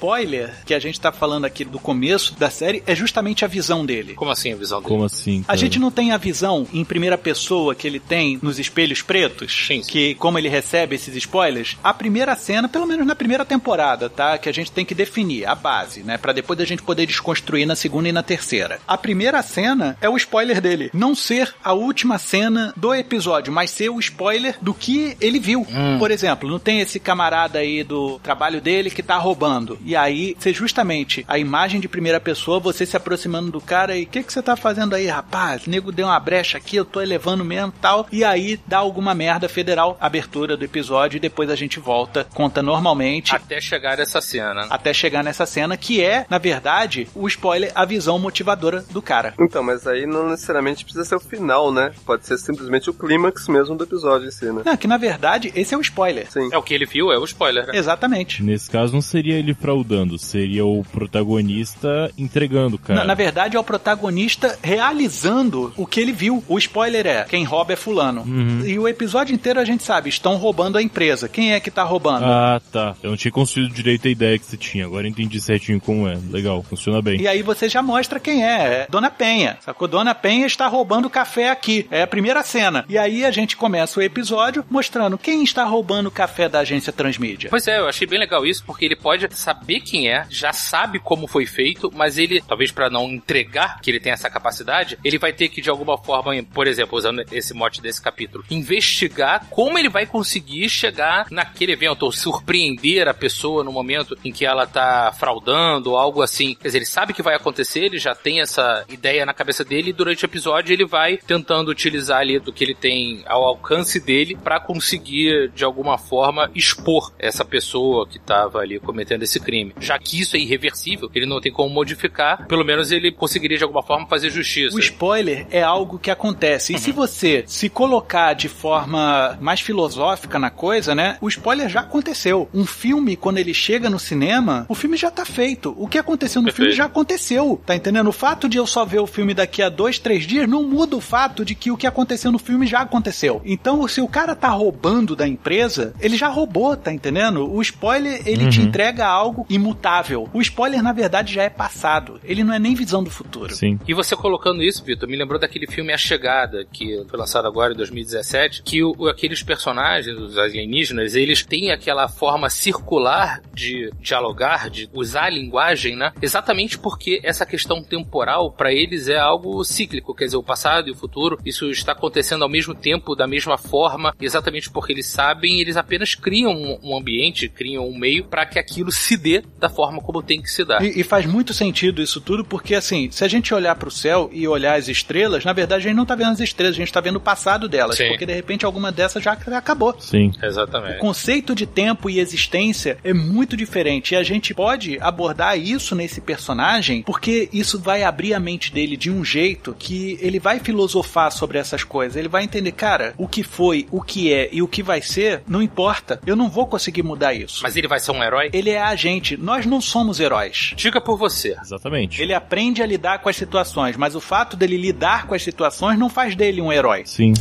que a gente tá falando aqui do começo da série é justamente a visão dele? Como assim a visão dele? Como assim? A cara? gente não tem a visão em primeira pessoa que ele tem nos espelhos pretos, Sim, sim. que como ele recebe esses spoilers, a primeira cena, pelo menos na primeira temporada, tá, que a gente tem que definir a base, né, Pra depois a gente poder desconstruir na segunda e na terceira. A primeira cena é o spoiler dele, não ser a última cena do episódio, mas ser o spoiler do que ele viu. Por exemplo, não tem esse camarada aí do trabalho dele que tá roubando. E aí, ser justamente a imagem de primeira pessoa, você se aproximando do cara e o que, que você tá fazendo aí, rapaz? O nego deu uma brecha aqui, eu tô elevando mesmo tal. E aí dá alguma merda federal, abertura do episódio, e depois a gente volta, conta normalmente. Até chegar essa cena. Até chegar nessa cena, que é, na verdade, o spoiler, a visão motivadora do cara. Então, mas aí não necessariamente precisa ser o final, né? Pode ser simplesmente o clímax mesmo do episódio em si, né? Não, que na verdade, esse é o spoiler. Sim. É o que ele viu, é o spoiler, né? Exatamente. Nesse caso, não seria ele pra fraudando? Seria o protagonista entregando, cara. Na, na verdade, é o protagonista realizando o que ele viu. O spoiler é: quem rouba é fulano. Uhum. E o episódio inteiro a gente sabe, estão roubando a empresa. Quem é que tá roubando? Ah, tá. Eu não tinha construído direito a ideia que você tinha. Agora eu entendi certinho como é. Legal, funciona bem. E aí você já mostra quem é. É Dona Penha. Sacou? Dona Penha está roubando café aqui. É a primeira cena. E aí a gente começa o episódio mostrando quem está roubando o café da agência Transmídia. Pois é, eu achei bem legal isso, porque ele pode saber quem é, já sabe como foi feito, mas ele, talvez para não entregar que ele tem essa capacidade, ele vai ter que de alguma forma, por exemplo, usando esse mote desse capítulo, investigar como ele vai conseguir chegar naquele evento, ou surpreender a pessoa no momento em que ela tá fraudando, ou algo assim. Quer dizer, ele sabe que vai acontecer, ele já tem essa ideia na cabeça dele, e durante o episódio ele vai tentando utilizar ali do que ele tem ao alcance dele para conseguir, de alguma forma, expor essa pessoa que tava ali cometendo esse crime. Já que isso é irreversível, ele não tem como modificar, pelo menos ele conseguiria de alguma forma fazer justiça. O spoiler é algo que acontece. E se você se colocar de forma mais filosófica na coisa, né? O spoiler já aconteceu. Um filme, quando ele chega no cinema, o filme já tá feito. O que aconteceu no Perfeito. filme já aconteceu. Tá entendendo? O fato de eu só ver o filme daqui a dois, três dias não muda o fato de que o que aconteceu no filme já aconteceu. Então, se o cara tá roubando da empresa, ele já roubou, tá entendendo? O spoiler, ele te entrega algo imutável. O spoiler, na verdade, já é passado. Ele não é nem visão do futuro. Sim. E você colocando isso, Vitor, me lembrou daquele filme A Chegada, que foi lançado agora em 2017, que o- aqueles personagens, os alienígenas, eles têm aquela forma circular de dialogar, de usar a linguagem, né? Exatamente porque essa questão temporal, para eles, é algo cíclico, quer dizer, o passado e o futuro, isso está acontecendo ao mesmo tempo, da mesma forma, exatamente porque eles sabem, eles apenas criam um, um ambiente, criam um meio para que aquilo se dê da forma como tem que se dar. E, e faz muito sentido isso tudo, porque assim, se a gente olhar pro céu e olhar as estrelas, na verdade a gente não tá vendo as estrelas, a gente tá vendo o passado delas, Sim. porque de repente alguma dessas já acabou. Sim. O Exatamente. conceito de tempo e existência é muito diferente e a gente pode abordar isso nesse personagem porque isso vai abrir a mente dele de um jeito que ele vai filosofar sobre essas coisas. Ele vai entender, cara, o que foi, o que é e o que vai ser, não importa. Eu não vou conseguir mudar isso. Mas ele vai ser um herói? Ele é a gente. Nós não somos heróis. Diga por você. Exatamente. Ele aprende a lidar com as situações, mas o fato dele lidar com as situações não faz dele um herói. Sim.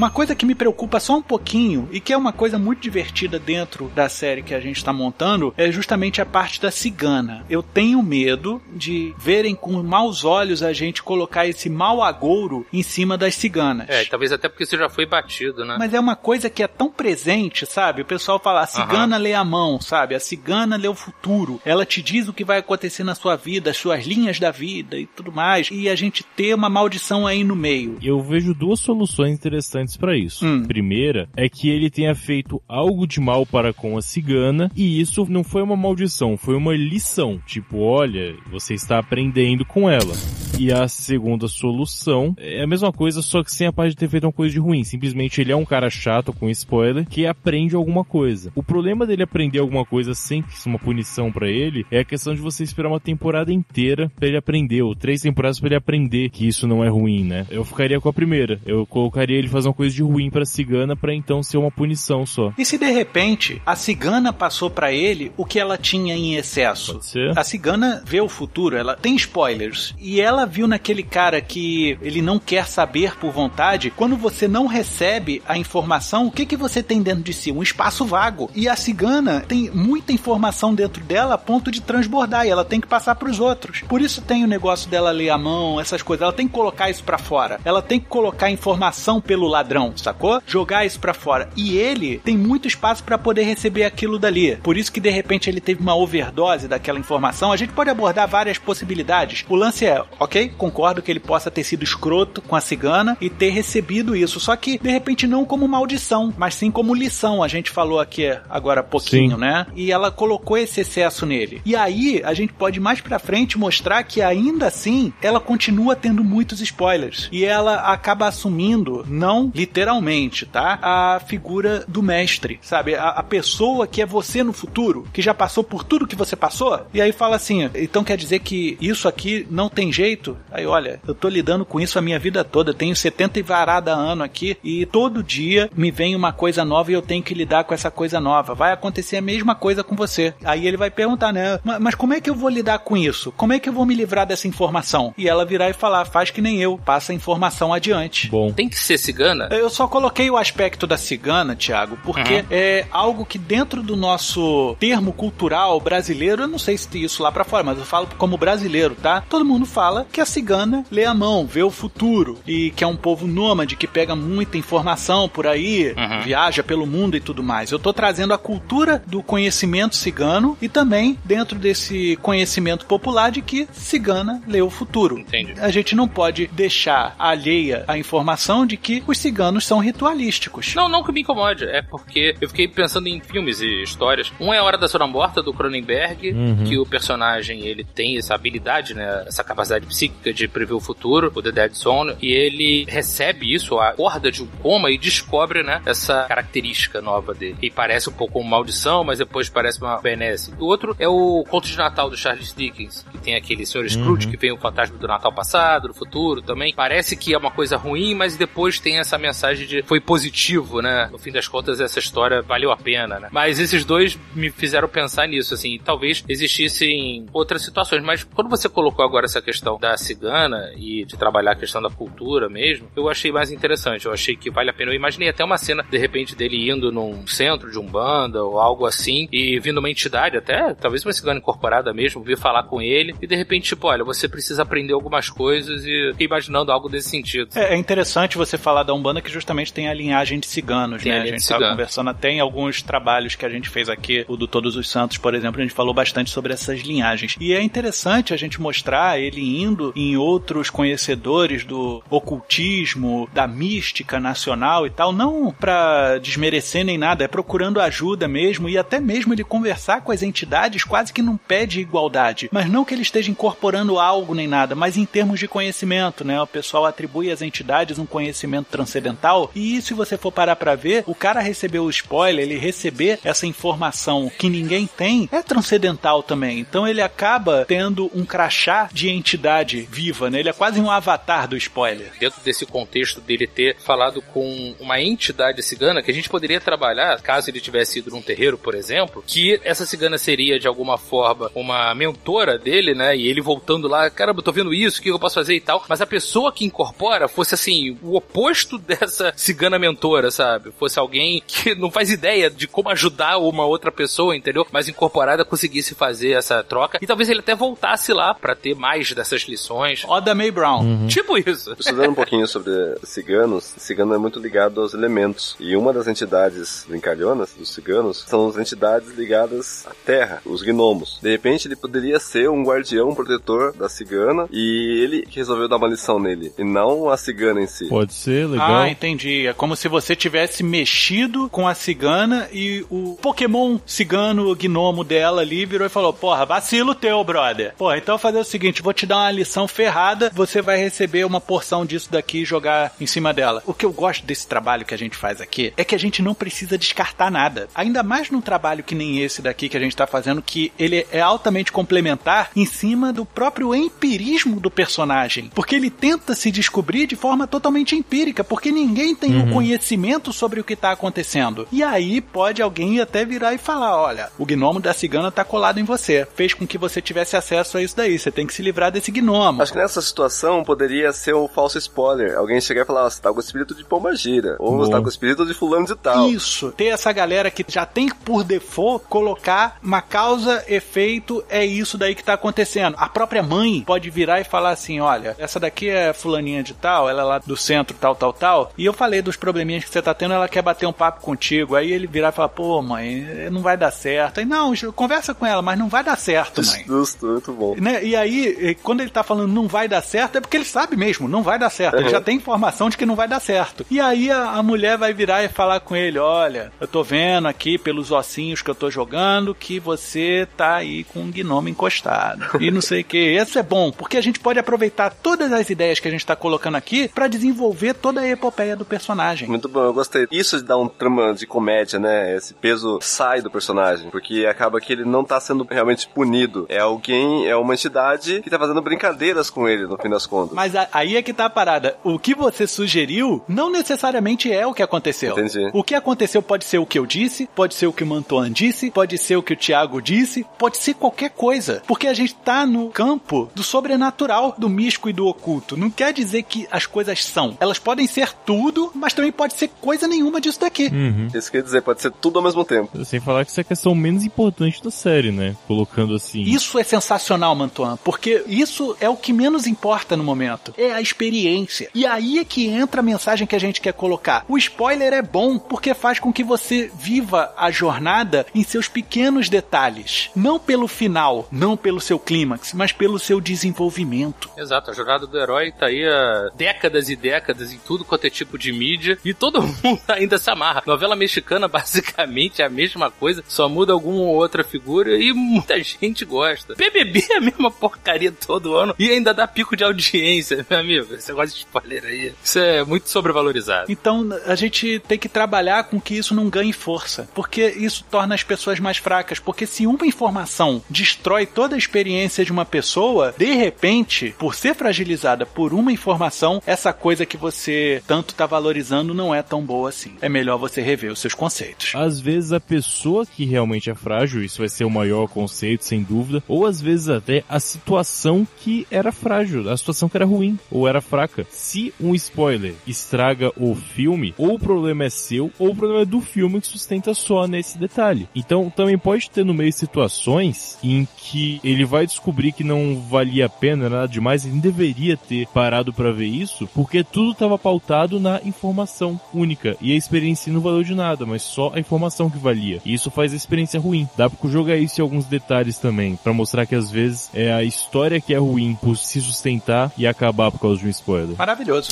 Uma coisa que me preocupa só um pouquinho e que é uma coisa muito divertida dentro da série que a gente está montando é justamente a parte da cigana. Eu tenho medo de verem com maus olhos a gente colocar esse mau agouro em cima das ciganas. É, talvez até porque isso já foi batido, né? Mas é uma coisa que é tão presente, sabe? O pessoal fala, a cigana lê a mão, sabe? A cigana lê o futuro. Ela te diz o que vai acontecer na sua vida, as suas linhas da vida e tudo mais. E a gente ter uma maldição aí no meio. Eu vejo duas soluções interessantes pra isso. Hum. Primeira é que ele tenha feito algo de mal para com a cigana e isso não foi uma maldição, foi uma lição. Tipo, olha, você está aprendendo com ela. E a segunda solução é a mesma coisa, só que sem a parte de ter feito uma coisa de ruim. Simplesmente ele é um cara chato com spoiler que aprende alguma coisa. O problema dele aprender alguma coisa sem que isso uma punição pra ele é a questão de você esperar uma temporada inteira pra ele aprender, ou três temporadas pra ele aprender que isso não é ruim, né? Eu ficaria com a primeira. Eu colocaria ele fazer uma coisa de ruim pra cigana pra então ser uma punição só. E se de repente a cigana passou pra ele o que ela tinha em excesso? Pode ser. A cigana vê o futuro, ela tem spoilers. E ela viu naquele cara que ele não quer saber por vontade. Quando você não recebe a informação, o que, que você tem dentro de si? Um espaço vago. E a cigana tem muita informação dentro dela a ponto de transbordar. E ela tem que passar pros outros. Por isso tem o negócio dela ler a mão, essas coisas. Ela tem que colocar isso pra fora. Ela tem que colocar informação pelo ladrão, sacou? Jogar isso pra fora. E ele tem muito espaço pra poder receber aquilo dali. Por isso que de repente ele teve uma overdose daquela informação. A gente pode abordar várias possibilidades. O lance é, ok, concordo que ele possa ter sido escroto com a cigana e ter recebido isso. Só que de repente não como maldição, mas sim como lição. A gente falou aqui agora há pouquinho, Sim. né? E ela colocou esse excesso nele. E aí a gente pode mais pra frente mostrar que ainda assim ela continua tendo muitos spoilers. E ela acaba assumindo não não literalmente, tá? A figura do mestre, sabe? A, a pessoa que é você no futuro, que já passou por tudo que você passou, e aí fala assim: então quer dizer que isso aqui não tem jeito? Aí olha, eu tô lidando com isso a minha vida toda, eu tenho 70 e varada ano aqui, e todo dia me vem uma coisa nova e eu tenho que lidar com essa coisa nova. Vai acontecer a mesma coisa com você. Aí ele vai perguntar, né? Mas como é que eu vou lidar com isso? Como é que eu vou me livrar dessa informação? E ela virar e falar: faz que nem eu, passa a informação adiante. Bom. Tem que ser cigana? Eu só coloquei o aspecto da cigana, Tiago, porque Uhum. é algo que dentro do nosso termo cultural brasileiro, eu não sei se tem isso lá pra fora, mas eu falo como brasileiro, tá? Todo mundo fala que a cigana lê a mão, vê o futuro e que é um povo nômade que pega muita informação por aí, Uhum. viaja pelo mundo e tudo mais. Eu tô trazendo a cultura do conhecimento cigano e também dentro desse conhecimento popular de que cigana lê o futuro. Entendi. A gente não pode deixar alheia a informação de que os ciganos são ritualísticos. Não, não que me incomode, é porque eu fiquei pensando em filmes e histórias. Um é A Hora da Zona Morta, do Cronenberg, Uhum. que o personagem ele tem essa habilidade, né, essa capacidade psíquica de prever o futuro, o The Dead Zone, e ele recebe isso, acorda de um coma e descobre, né, essa característica nova dele. E parece um pouco uma maldição, mas depois parece uma benesse. O outro é o Conto de Natal do Charles Dickens, que tem aquele Sr. Scrooge Uhum. que vem o fantasma do Natal passado, do futuro também. Parece que é uma coisa ruim, mas depois tem essa mensagem de foi positivo, né? No fim das contas, essa história valeu a pena, né? Mas esses dois me fizeram pensar nisso, assim, talvez existissem outras situações, mas quando você colocou agora essa questão da cigana e de trabalhar a questão da cultura mesmo, eu achei mais interessante, eu achei que vale a pena. Eu imaginei até uma cena, de repente, dele indo num centro de umbanda ou algo assim, e vindo uma entidade, até talvez uma cigana incorporada mesmo, vir falar com ele, e de repente, tipo, olha, você precisa aprender algumas coisas e imaginando algo desse sentido. É, é interessante você falar da Umbanda que justamente tem a linhagem de ciganos, Tem né? A gente estava conversando até em alguns trabalhos que a gente fez aqui, o do Todos os Santos, por exemplo, a gente falou bastante sobre essas linhagens. E é interessante a gente mostrar ele indo em outros conhecedores do ocultismo, da mística nacional e tal, não pra desmerecer nem nada, é procurando ajuda mesmo e até mesmo ele conversar com as entidades quase que não pede igualdade, mas não que ele esteja incorporando algo nem nada, mas em termos de conhecimento, né? O pessoal atribui às entidades um conhecimento transcendental e se você for parar pra ver, o cara receber o spoiler, ele receber essa informação que ninguém tem, é transcendental também. Então ele acaba tendo um crachá de entidade viva, né? Ele é quase um avatar do spoiler. dentro desse contexto dele ter falado com uma entidade cigana que a gente poderia trabalhar, caso ele tivesse ido num terreiro, por exemplo, que essa cigana seria de alguma forma uma mentora dele, né? E ele voltando lá, caramba, eu tô vendo isso, o que eu posso fazer e tal. Mas a pessoa que incorpora fosse assim, o oposto dessa cigana mentora, sabe? Fosse alguém que não faz ideia de como ajudar uma outra pessoa, entendeu? Mas incorporada conseguisse fazer essa troca. E talvez ele até voltasse lá pra ter mais dessas lições. Oda May Brown. Tipo isso. Estudando um pouquinho sobre ciganos, cigano é muito ligado aos elementos. E uma das entidades brincalhonas dos ciganos são as entidades ligadas à terra, os gnomos. De repente ele poderia ser um guardião, um protetor da cigana, e ele que resolveu dar uma lição nele, e não a cigana em si. Pode ser, legal. Ah, entendi. É como se você tivesse mexido com a cigana e o Pokémon cigano, o gnomo dela ali, virou e falou: Porra, vacilo teu, brother. Porra, então vou fazer o seguinte: vou te dar uma lição ferrada, você vai receber uma porção disso daqui e jogar em cima dela. O que eu gosto desse trabalho que a gente faz aqui é que a gente não precisa descartar nada. Ainda mais num trabalho que nem esse daqui que a gente tá fazendo, que ele é altamente complementar em cima do próprio empirismo do personagem. Porque ele tenta se descobrir de forma totalmente empírica, porque ninguém tem o conhecimento sobre o que tá acontecendo. E aí pode alguém até virar e falar: olha, o gnomo da cigana tá colado em você. Fez com que você tivesse acesso a isso daí. Você tem que se livrar desse gnomo. Acho que nessa situação poderia ser um falso spoiler. Alguém chegar e falar, "Ó, você tá com o espírito de Pombagira. Ou você tá com o espírito de fulano de tal. Isso. Ter essa galera que já tem por default colocar uma causa, efeito, é isso daí que tá acontecendo. A própria mãe pode virar e falar assim: olha, essa daqui é fulaninha de tal, ela é lá do centro, tal, tal, tal. E eu falei dos probleminhas que você tá tendo, ela quer bater um papo contigo. Aí ele virar e falar: pô, mãe, não vai dar certo. Aí, não, conversa com ela, mas não vai dar certo, mãe. Justo, muito bom. Né? E aí, eh, quando ele tá falando não vai dar certo, é porque ele sabe mesmo, não vai dar certo. Ele Uhum. já tem informação de que não vai dar certo. E aí a, a mulher vai virar e falar com ele: Olha, eu tô vendo aqui pelos ossinhos que eu tô jogando que você tá aí com um gnome encostado. E não sei o que. Isso é bom, porque a gente pode aproveitar todas as ideias que a gente tá colocando aqui pra desenvolver toda a epopeia do personagem. Muito bom, eu gostei. Isso de dar um trama de comédia, né? Esse peso sai do personagem, porque acaba que ele não tá sendo realmente punido. É alguém, é uma entidade que tá fazendo brincadeiras com ele, no fim das contas. Mas a- aí é que tá a parada. O que você sugeriu não necessariamente é o que aconteceu. Entendi. O que aconteceu pode ser o que eu disse, pode ser o que o Mantoan disse, pode ser o que o Thiago disse, pode ser qualquer coisa. Porque a gente tá no campo do sobrenatural, do místico e do oculto. Não quer dizer que as coisas são. Elas podem ser tudo, mas também pode ser coisa nenhuma disso daqui. Uhum. Isso quer dizer, pode ser tudo ao mesmo tempo. Sem falar que isso é a questão menos importante da série, né? Colocando assim. Isso é sensacional, Mantuan, porque isso é o que menos importa no momento. É a experiência. E aí é que entra a mensagem que a gente quer colocar. O spoiler é bom porque faz com que você viva a jornada em seus pequenos detalhes. Não pelo final, não pelo seu clímax, mas pelo seu desenvolvimento. Exato, a jornada do herói tá aí há décadas e décadas em tudo quanto é tipo de mídia e todo mundo ainda se amarra. Novela mexicana basicamente é a mesma coisa, só muda alguma ou outra figura e muita gente gosta. BBB é a mesma porcaria todo ano e ainda dá pico de audiência, meu amigo. Esse negócio de spoiler aí, isso é muito sobrevalorizado. Então a gente tem que trabalhar com que isso não ganhe força, porque isso torna as pessoas mais fracas. Porque se uma informação destrói toda a experiência de uma pessoa, de repente, por ser fragilizada por uma informação, essa coisa que você tanto tá valorizando não é tão boa assim. É melhor você rever os seus conceitos. Às vezes a pessoa que realmente é frágil, isso vai ser o maior conceito, sem dúvida, ou às vezes até a situação que era frágil, a situação que era ruim ou era fraca. Se um spoiler estraga o filme, ou o problema é seu, ou o problema é do filme que sustenta só nesse detalhe. Então também pode ter no meio situações em que ele vai descobrir que não valia a pena nada demais, ele deveria ter parado pra ver isso, porque tudo estava pautado na informação única e a experiência não valeu de nada, mas só a informação que valia. E isso faz a experiência ruim. Dá pra jogar isso em alguns detalhes também, pra mostrar que às vezes é a história que é ruim por se sustentar e acabar por causa de um spoiler. Maravilhoso.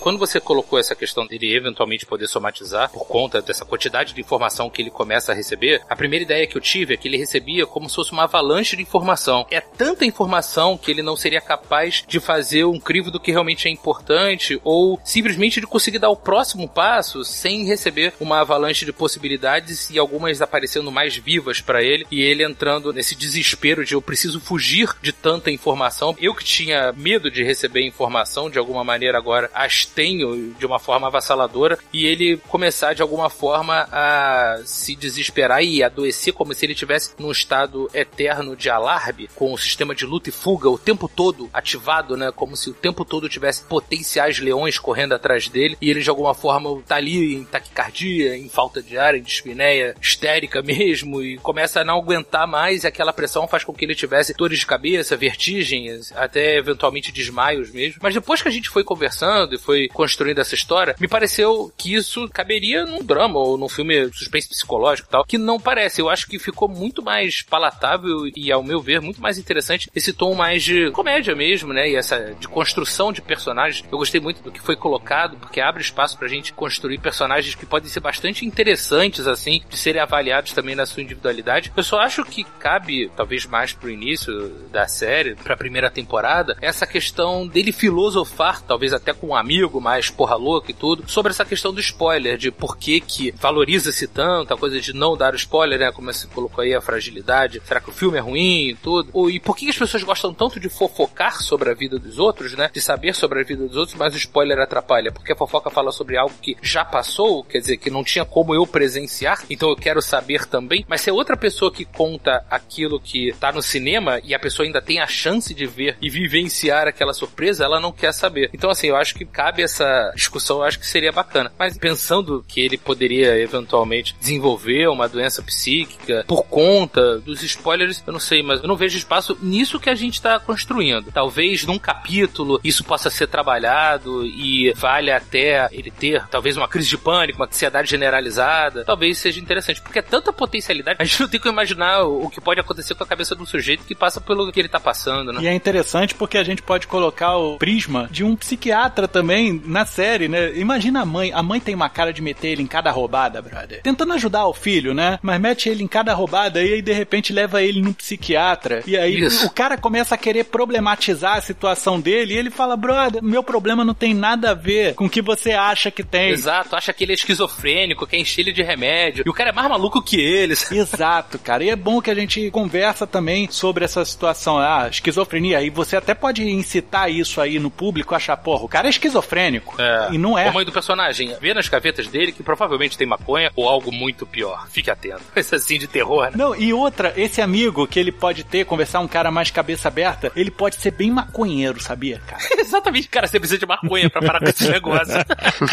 Quando você colocou essa questão dele eventualmente poder somatizar por conta dessa quantidade de informação que ele começa a receber, a primeira ideia que eu tive é que ele recebia como se fosse uma avalanche de informação. É tanta informação que ele não seria capaz de fazer um crivo do que realmente é importante ou simplesmente de conseguir dar o próximo passo sem receber uma avalanche de possibilidades e algumas aparecendo mais vivas para ele e ele entrando nesse desespero de eu preciso fugir de tanta informação. Eu que tinha medo de receber informação de alguma maneira agora as tenho de uma forma avassaladora e ele começar de alguma forma a se desesperar e adoecer como se ele tivesse num estado eterno de alarme com o sistema de luta e fuga o tempo todo ativado, né, como se o tempo todo tivesse potenciais leões correndo atrás dele e ele de alguma forma tá ali em taquicardia, em falta de ar, em dispneia histérica mesmo e começa a não aguentar mais e aquela pressão faz com que ele tivesse dores de cabeça, vertigens, até eventualmente desmaios mesmo. Mas depois que a gente foi conversando e foi construindo essa história, me pareceu que isso caberia num drama ou num filme suspense psicológico e tal, que não parece. Eu acho que ficou muito mais palatável e, ao meu ver, muito mais interessante esse tom mais de comédia mesmo, né? E essa de construção de personagens. Eu gostei muito do que foi colocado, porque abre espaço pra gente construir personagens que podem ser bastante interessantes, assim, de serem avaliados também na sua individualidade. Eu só acho que cabe, talvez mais pro início da série, pra primeira temporada, essa questão dele filosofar, talvez até com um amigo mais porra louca e tudo, sobre essa questão do spoiler, de por que que valoriza-se tanto, a coisa de não dar o spoiler, né? Como você colocou aí, a fragilidade. Será que o filme é ruim e tudo? Ou, e por que as pessoas gostam tanto de fofocar sobre a vida dos outros, né? De saber sobre a vida dos outros, mas o spoiler atrapalha? Porque a fofoca fala sobre algo que já passou, quer dizer, que não tinha como eu presenciar, então eu quero saber também. Mas se é outra pessoa que conta aquilo que tá no cinema e a pessoa ainda tem a chance de ver e vivenciar aquela surpresa, ela não quer saber. Então, assim, eu acho que cabe essa discussão, eu acho que seria bacana. Mas pensando que ele poderia eventualmente desenvolver uma doença psíquica por conta dos spoilers, eu não sei, mas eu não vejo espaço nisso que a gente está construindo. Talvez num capítulo isso possa ser trabalhado e até ele ter talvez uma crise de pânico, uma ansiedade generalizada. Talvez seja interessante, porque é tanta potencialidade, a gente não tem que imaginar o que pode acontecer com a cabeça do sujeito que passa pelo que ele tá passando, né? E é interessante porque a gente pode colocar o prisma de um psiquiatra também também, na série, né? Imagina a mãe. A mãe tem uma cara de meter ele em cada roubada, brother. Tentando ajudar o filho, né? Mas mete ele em cada roubada e aí de repente leva ele num psiquiatra. E aí Isso. o cara começa a querer problematizar a situação dele e ele fala, brother, meu problema não tem nada a ver com o que você acha que tem. Exato, acha que ele é esquizofrênico, quer encher ele de remédio. E o cara é mais maluco que eles. Exato, cara. E é bom que a gente conversa também sobre essa situação, ah, esquizofrenia. E você até pode incitar isso aí no público, achar, porra, o cara é esquizofrênico. É. E não é. A mãe do personagem vê nas gavetas dele que provavelmente tem maconha ou algo muito pior. Fique atento. Esse assim de terror, né? Não, e outra, esse amigo que ele pode ter, conversar um cara mais cabeça aberta, ele pode ser bem maconheiro, sabia, cara? Exatamente, cara, você precisa de maconha pra parar com esse negócio.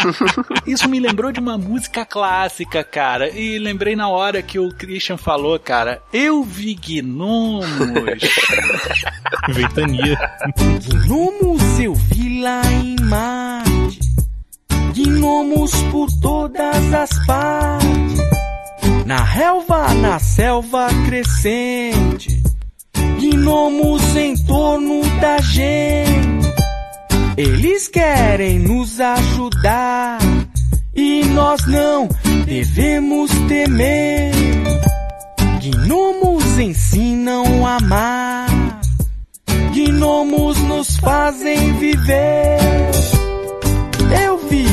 Isso me lembrou de uma música clássica, cara. E lembrei na hora que o Christian falou, cara, eu vi gnomos. Ventania. Gnomos eu vi lá em Marte, gnomos por todas as partes, na relva, na selva crescente, gnomos em torno da gente. Eles querem nos ajudar e nós não devemos temer. Gnomos ensinam a amar. Gnomos nos fazem viver. Eu vi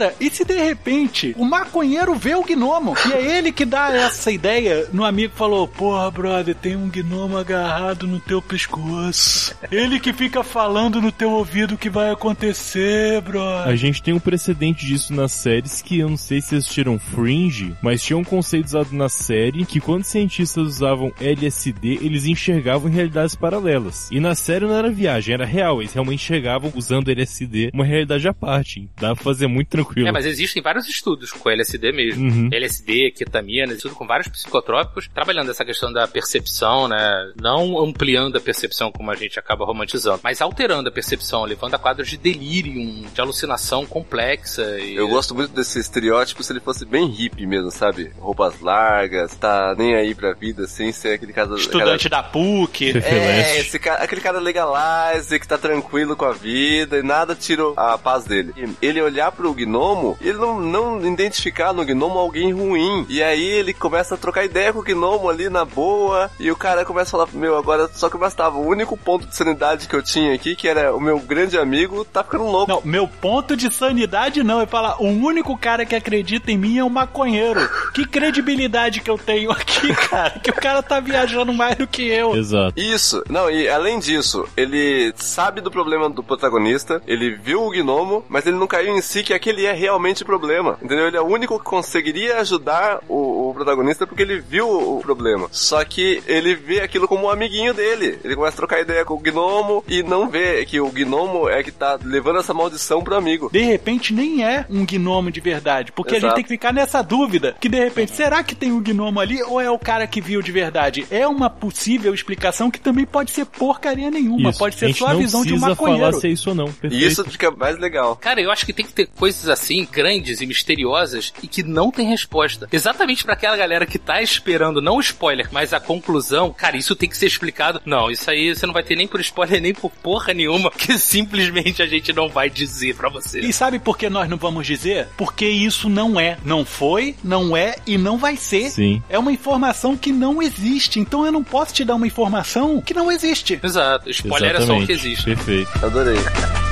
Cara, e se de repente o maconheiro vê o gnomo? E é ele que dá essa ideia no amigo falou: Porra, brother, tem um gnomo agarrado no teu pescoço. Ele que fica falando no teu ouvido o que vai acontecer, A brother. gente tem um precedente disso nas séries que eu não sei se assistiram Fringe, mas tinha um conceito usado na série que quando cientistas usavam LSD, eles enxergavam realidades paralelas. E na série não era viagem, era real. Eles realmente enxergavam usando LSD uma realidade à parte. Dá pra fazer muito tranquilo. É, mas existem vários estudos com LSD mesmo. Uhum. LSD, ketamina, tudo com vários psicotrópicos, trabalhando essa questão da percepção, né? Não ampliando a percepção como a gente acaba romantizando, mas alterando a percepção, levando a quadros de delírio, de alucinação complexa. E... Eu gosto muito desse estereótipo se ele fosse bem hippie mesmo, sabe? Roupas largas, tá nem aí pra vida, sem ser aquele cara... Estudante da PUC. cara... É, esse cara, aquele cara legalize, que tá tranquilo com a vida e nada tira a paz dele. Ele olhar pro gnomo ele não, não identificar no gnomo alguém ruim. E aí ele começa a trocar ideia com o gnomo ali na boa. E o cara começa a falar: Meu, agora só que bastava. O único ponto de sanidade que eu tinha aqui, que era o meu grande amigo, tá ficando louco. Não, meu ponto de sanidade não é falar, o único cara que acredita em mim é um maconheiro. Que credibilidade que eu tenho aqui, cara? Que o cara tá viajando mais do que eu. Exato. Isso, não, e além disso, ele sabe do problema do protagonista, ele viu o gnomo, mas ele não caiu em si que aquele é realmente o problema. Entendeu? Ele é o único que conseguiria ajudar o, o protagonista porque ele viu o problema. Só que ele vê aquilo como um amiguinho dele. Ele começa a trocar ideia com o gnomo e não vê que o gnomo é que tá levando essa maldição pro amigo. De repente nem é um gnomo de verdade, porque a Exato. gente tem que ficar nessa dúvida, que de repente, será que tem um gnomo ali ou é o cara que viu de verdade? É uma possível explicação que também pode ser porcaria nenhuma, Isso. pode a ser só a não visão de um precisa falar maconheiro. se é isso ou não. Perfeito. E isso fica mais legal. Cara, eu acho que tem que ter coisas assim, grandes e misteriosas, e que não tem resposta. Exatamente pra aquela galera que tá esperando, não o spoiler, mas a conclusão, cara, isso tem que ser explicado. Não, isso aí você não vai ter nem por spoiler, nem por porra nenhuma, que simplesmente a gente não vai dizer pra você. E sabe por que nós não vamos dizer? Porque isso não é. Não foi, não é e não vai ser. Sim. É uma informação que não existe. Então eu não posso te dar uma informação que não existe. Exato, spoiler é só o que existe. Perfeito. Adorei.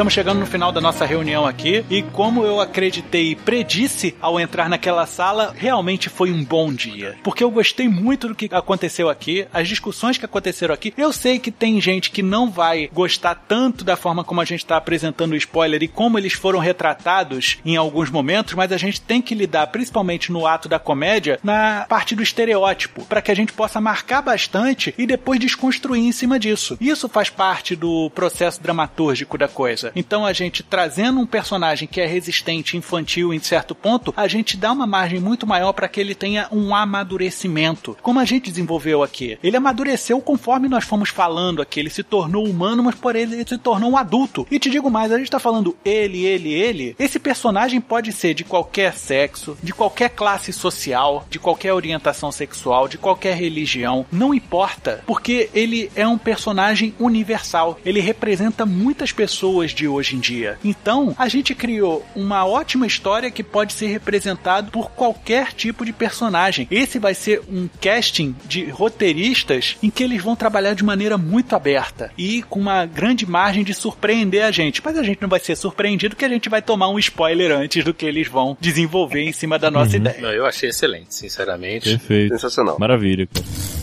Estamos chegando no final da nossa reunião aqui e como eu acreditei e predisse ao entrar naquela sala, realmente foi um bom dia. Porque eu gostei muito do que aconteceu aqui, as discussões que aconteceram aqui. Eu sei que tem gente que não vai gostar tanto da forma como a gente está apresentando o spoiler e como eles foram retratados em alguns momentos, mas a gente tem que lidar, principalmente no ato da comédia, na parte do estereótipo, para que a gente possa marcar bastante e depois desconstruir em cima disso. Isso faz parte do processo dramatúrgico da coisa. Então a gente trazendo um personagem que é resistente, infantil em certo ponto, a gente dá uma margem muito maior para que ele tenha um amadurecimento. Como a gente desenvolveu aqui. Ele amadureceu conforme nós fomos falando aqui. Ele se tornou humano, mas por ele, ele se tornou um adulto. E te digo mais, a gente tá falando ele, ele, ele. Esse personagem pode ser de qualquer sexo, de qualquer classe social, de qualquer orientação sexual, de qualquer religião. Não importa, porque ele é um personagem universal. Ele representa muitas pessoas de hoje em dia. Então, a gente criou uma ótima história que pode ser representado por qualquer tipo de personagem. Esse vai ser um casting de roteiristas em que eles vão trabalhar de maneira muito aberta e com uma grande margem de surpreender a gente. Mas a gente não vai ser surpreendido que a gente vai tomar um spoiler antes do que eles vão desenvolver em cima da nossa ideia. Não, eu achei excelente, sinceramente. Perfeito. Sensacional. Maravilha. cara.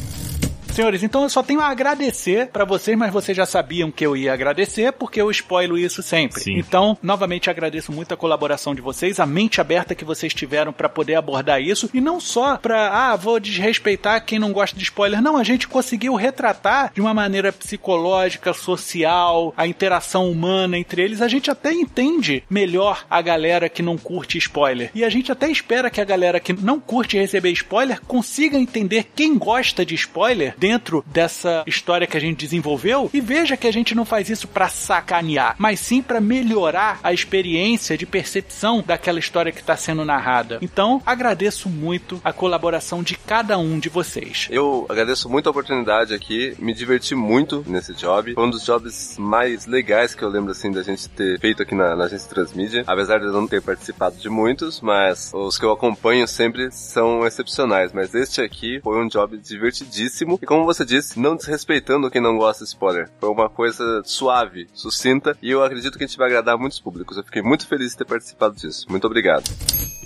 Senhores, então eu só tenho a agradecer pra vocês, mas vocês já sabiam que eu ia agradecer, porque eu spoilo isso sempre. Sim. Então, novamente agradeço muito a colaboração de vocês, a mente aberta que vocês tiveram pra poder abordar isso, e não só pra, ah, vou desrespeitar quem não gosta de spoiler. Não, a gente conseguiu retratar de uma maneira psicológica, social, a interação humana entre eles. A gente até entende melhor a galera que não curte spoiler. E a gente até espera que a galera que não curte receber spoiler consiga entender quem gosta de spoiler dentro dessa história que a gente desenvolveu e veja que a gente não faz isso pra sacanear, mas sim pra melhorar a experiência de percepção daquela história que está sendo narrada. Então, agradeço muito a colaboração de cada um de vocês. Eu agradeço muito a oportunidade aqui, me diverti muito nesse job. Foi um dos jobs mais legais que eu lembro assim da gente ter feito aqui na, na agência Transmídia. Apesar de eu não ter participado de muitos, mas os que eu acompanho sempre são excepcionais. Mas este aqui foi um job divertidíssimo. E como você disse, não desrespeitando quem não gosta de spoiler. Foi uma coisa suave, sucinta, e eu acredito que a gente vai agradar muitos públicos. Eu fiquei muito feliz de ter participado disso. Muito obrigado.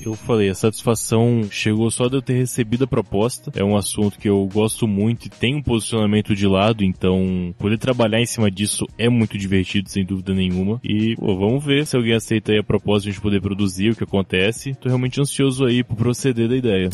Eu falei, a satisfação chegou só de eu ter recebido a proposta. É um assunto que eu gosto muito e tem um posicionamento de lado, então poder trabalhar em cima disso é muito divertido, sem dúvida nenhuma. E, pô, vamos ver se alguém aceita aí a proposta de a gente poder produzir o que acontece. Tô realmente ansioso aí pro proceder da ideia.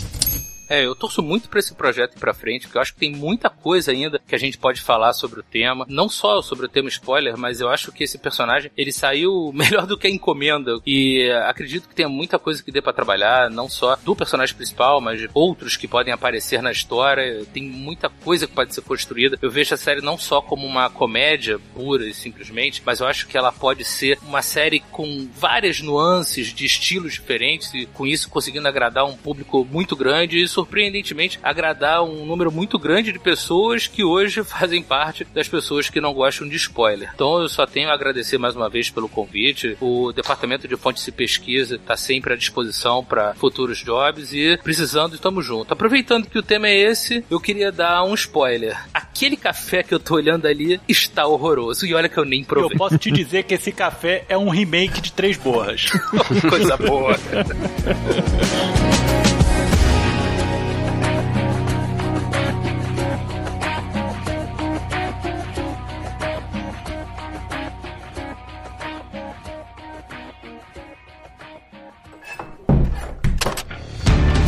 É, eu torço muito pra esse projeto ir pra frente, porque eu acho que tem muita coisa ainda que a gente pode falar sobre o tema. Não só sobre o tema spoiler, mas eu acho que esse personagem, ele saiu melhor do que a encomenda. E acredito que tenha muita coisa que dê pra trabalhar, não só do personagem principal, mas de outros que podem aparecer na história. Tem muita coisa que pode ser construída. Eu vejo a série não só como uma comédia pura e simplesmente, mas eu acho que ela pode ser uma série com várias nuances de estilos diferentes e com isso conseguindo agradar um público muito grande surpreendentemente agradar um número muito grande de pessoas que hoje fazem parte das pessoas que não gostam de spoiler. Então eu só tenho a agradecer mais uma vez pelo convite. O departamento de fontes e pesquisa está sempre à disposição para futuros jobs e precisando estamos juntos. Aproveitando que o tema é esse, eu queria dar um spoiler. Aquele café que eu tô olhando ali está horroroso e olha que eu nem Eu provei. posso te dizer que esse café é um remake de Três Borras. Coisa boa.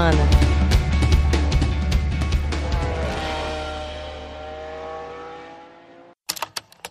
semana.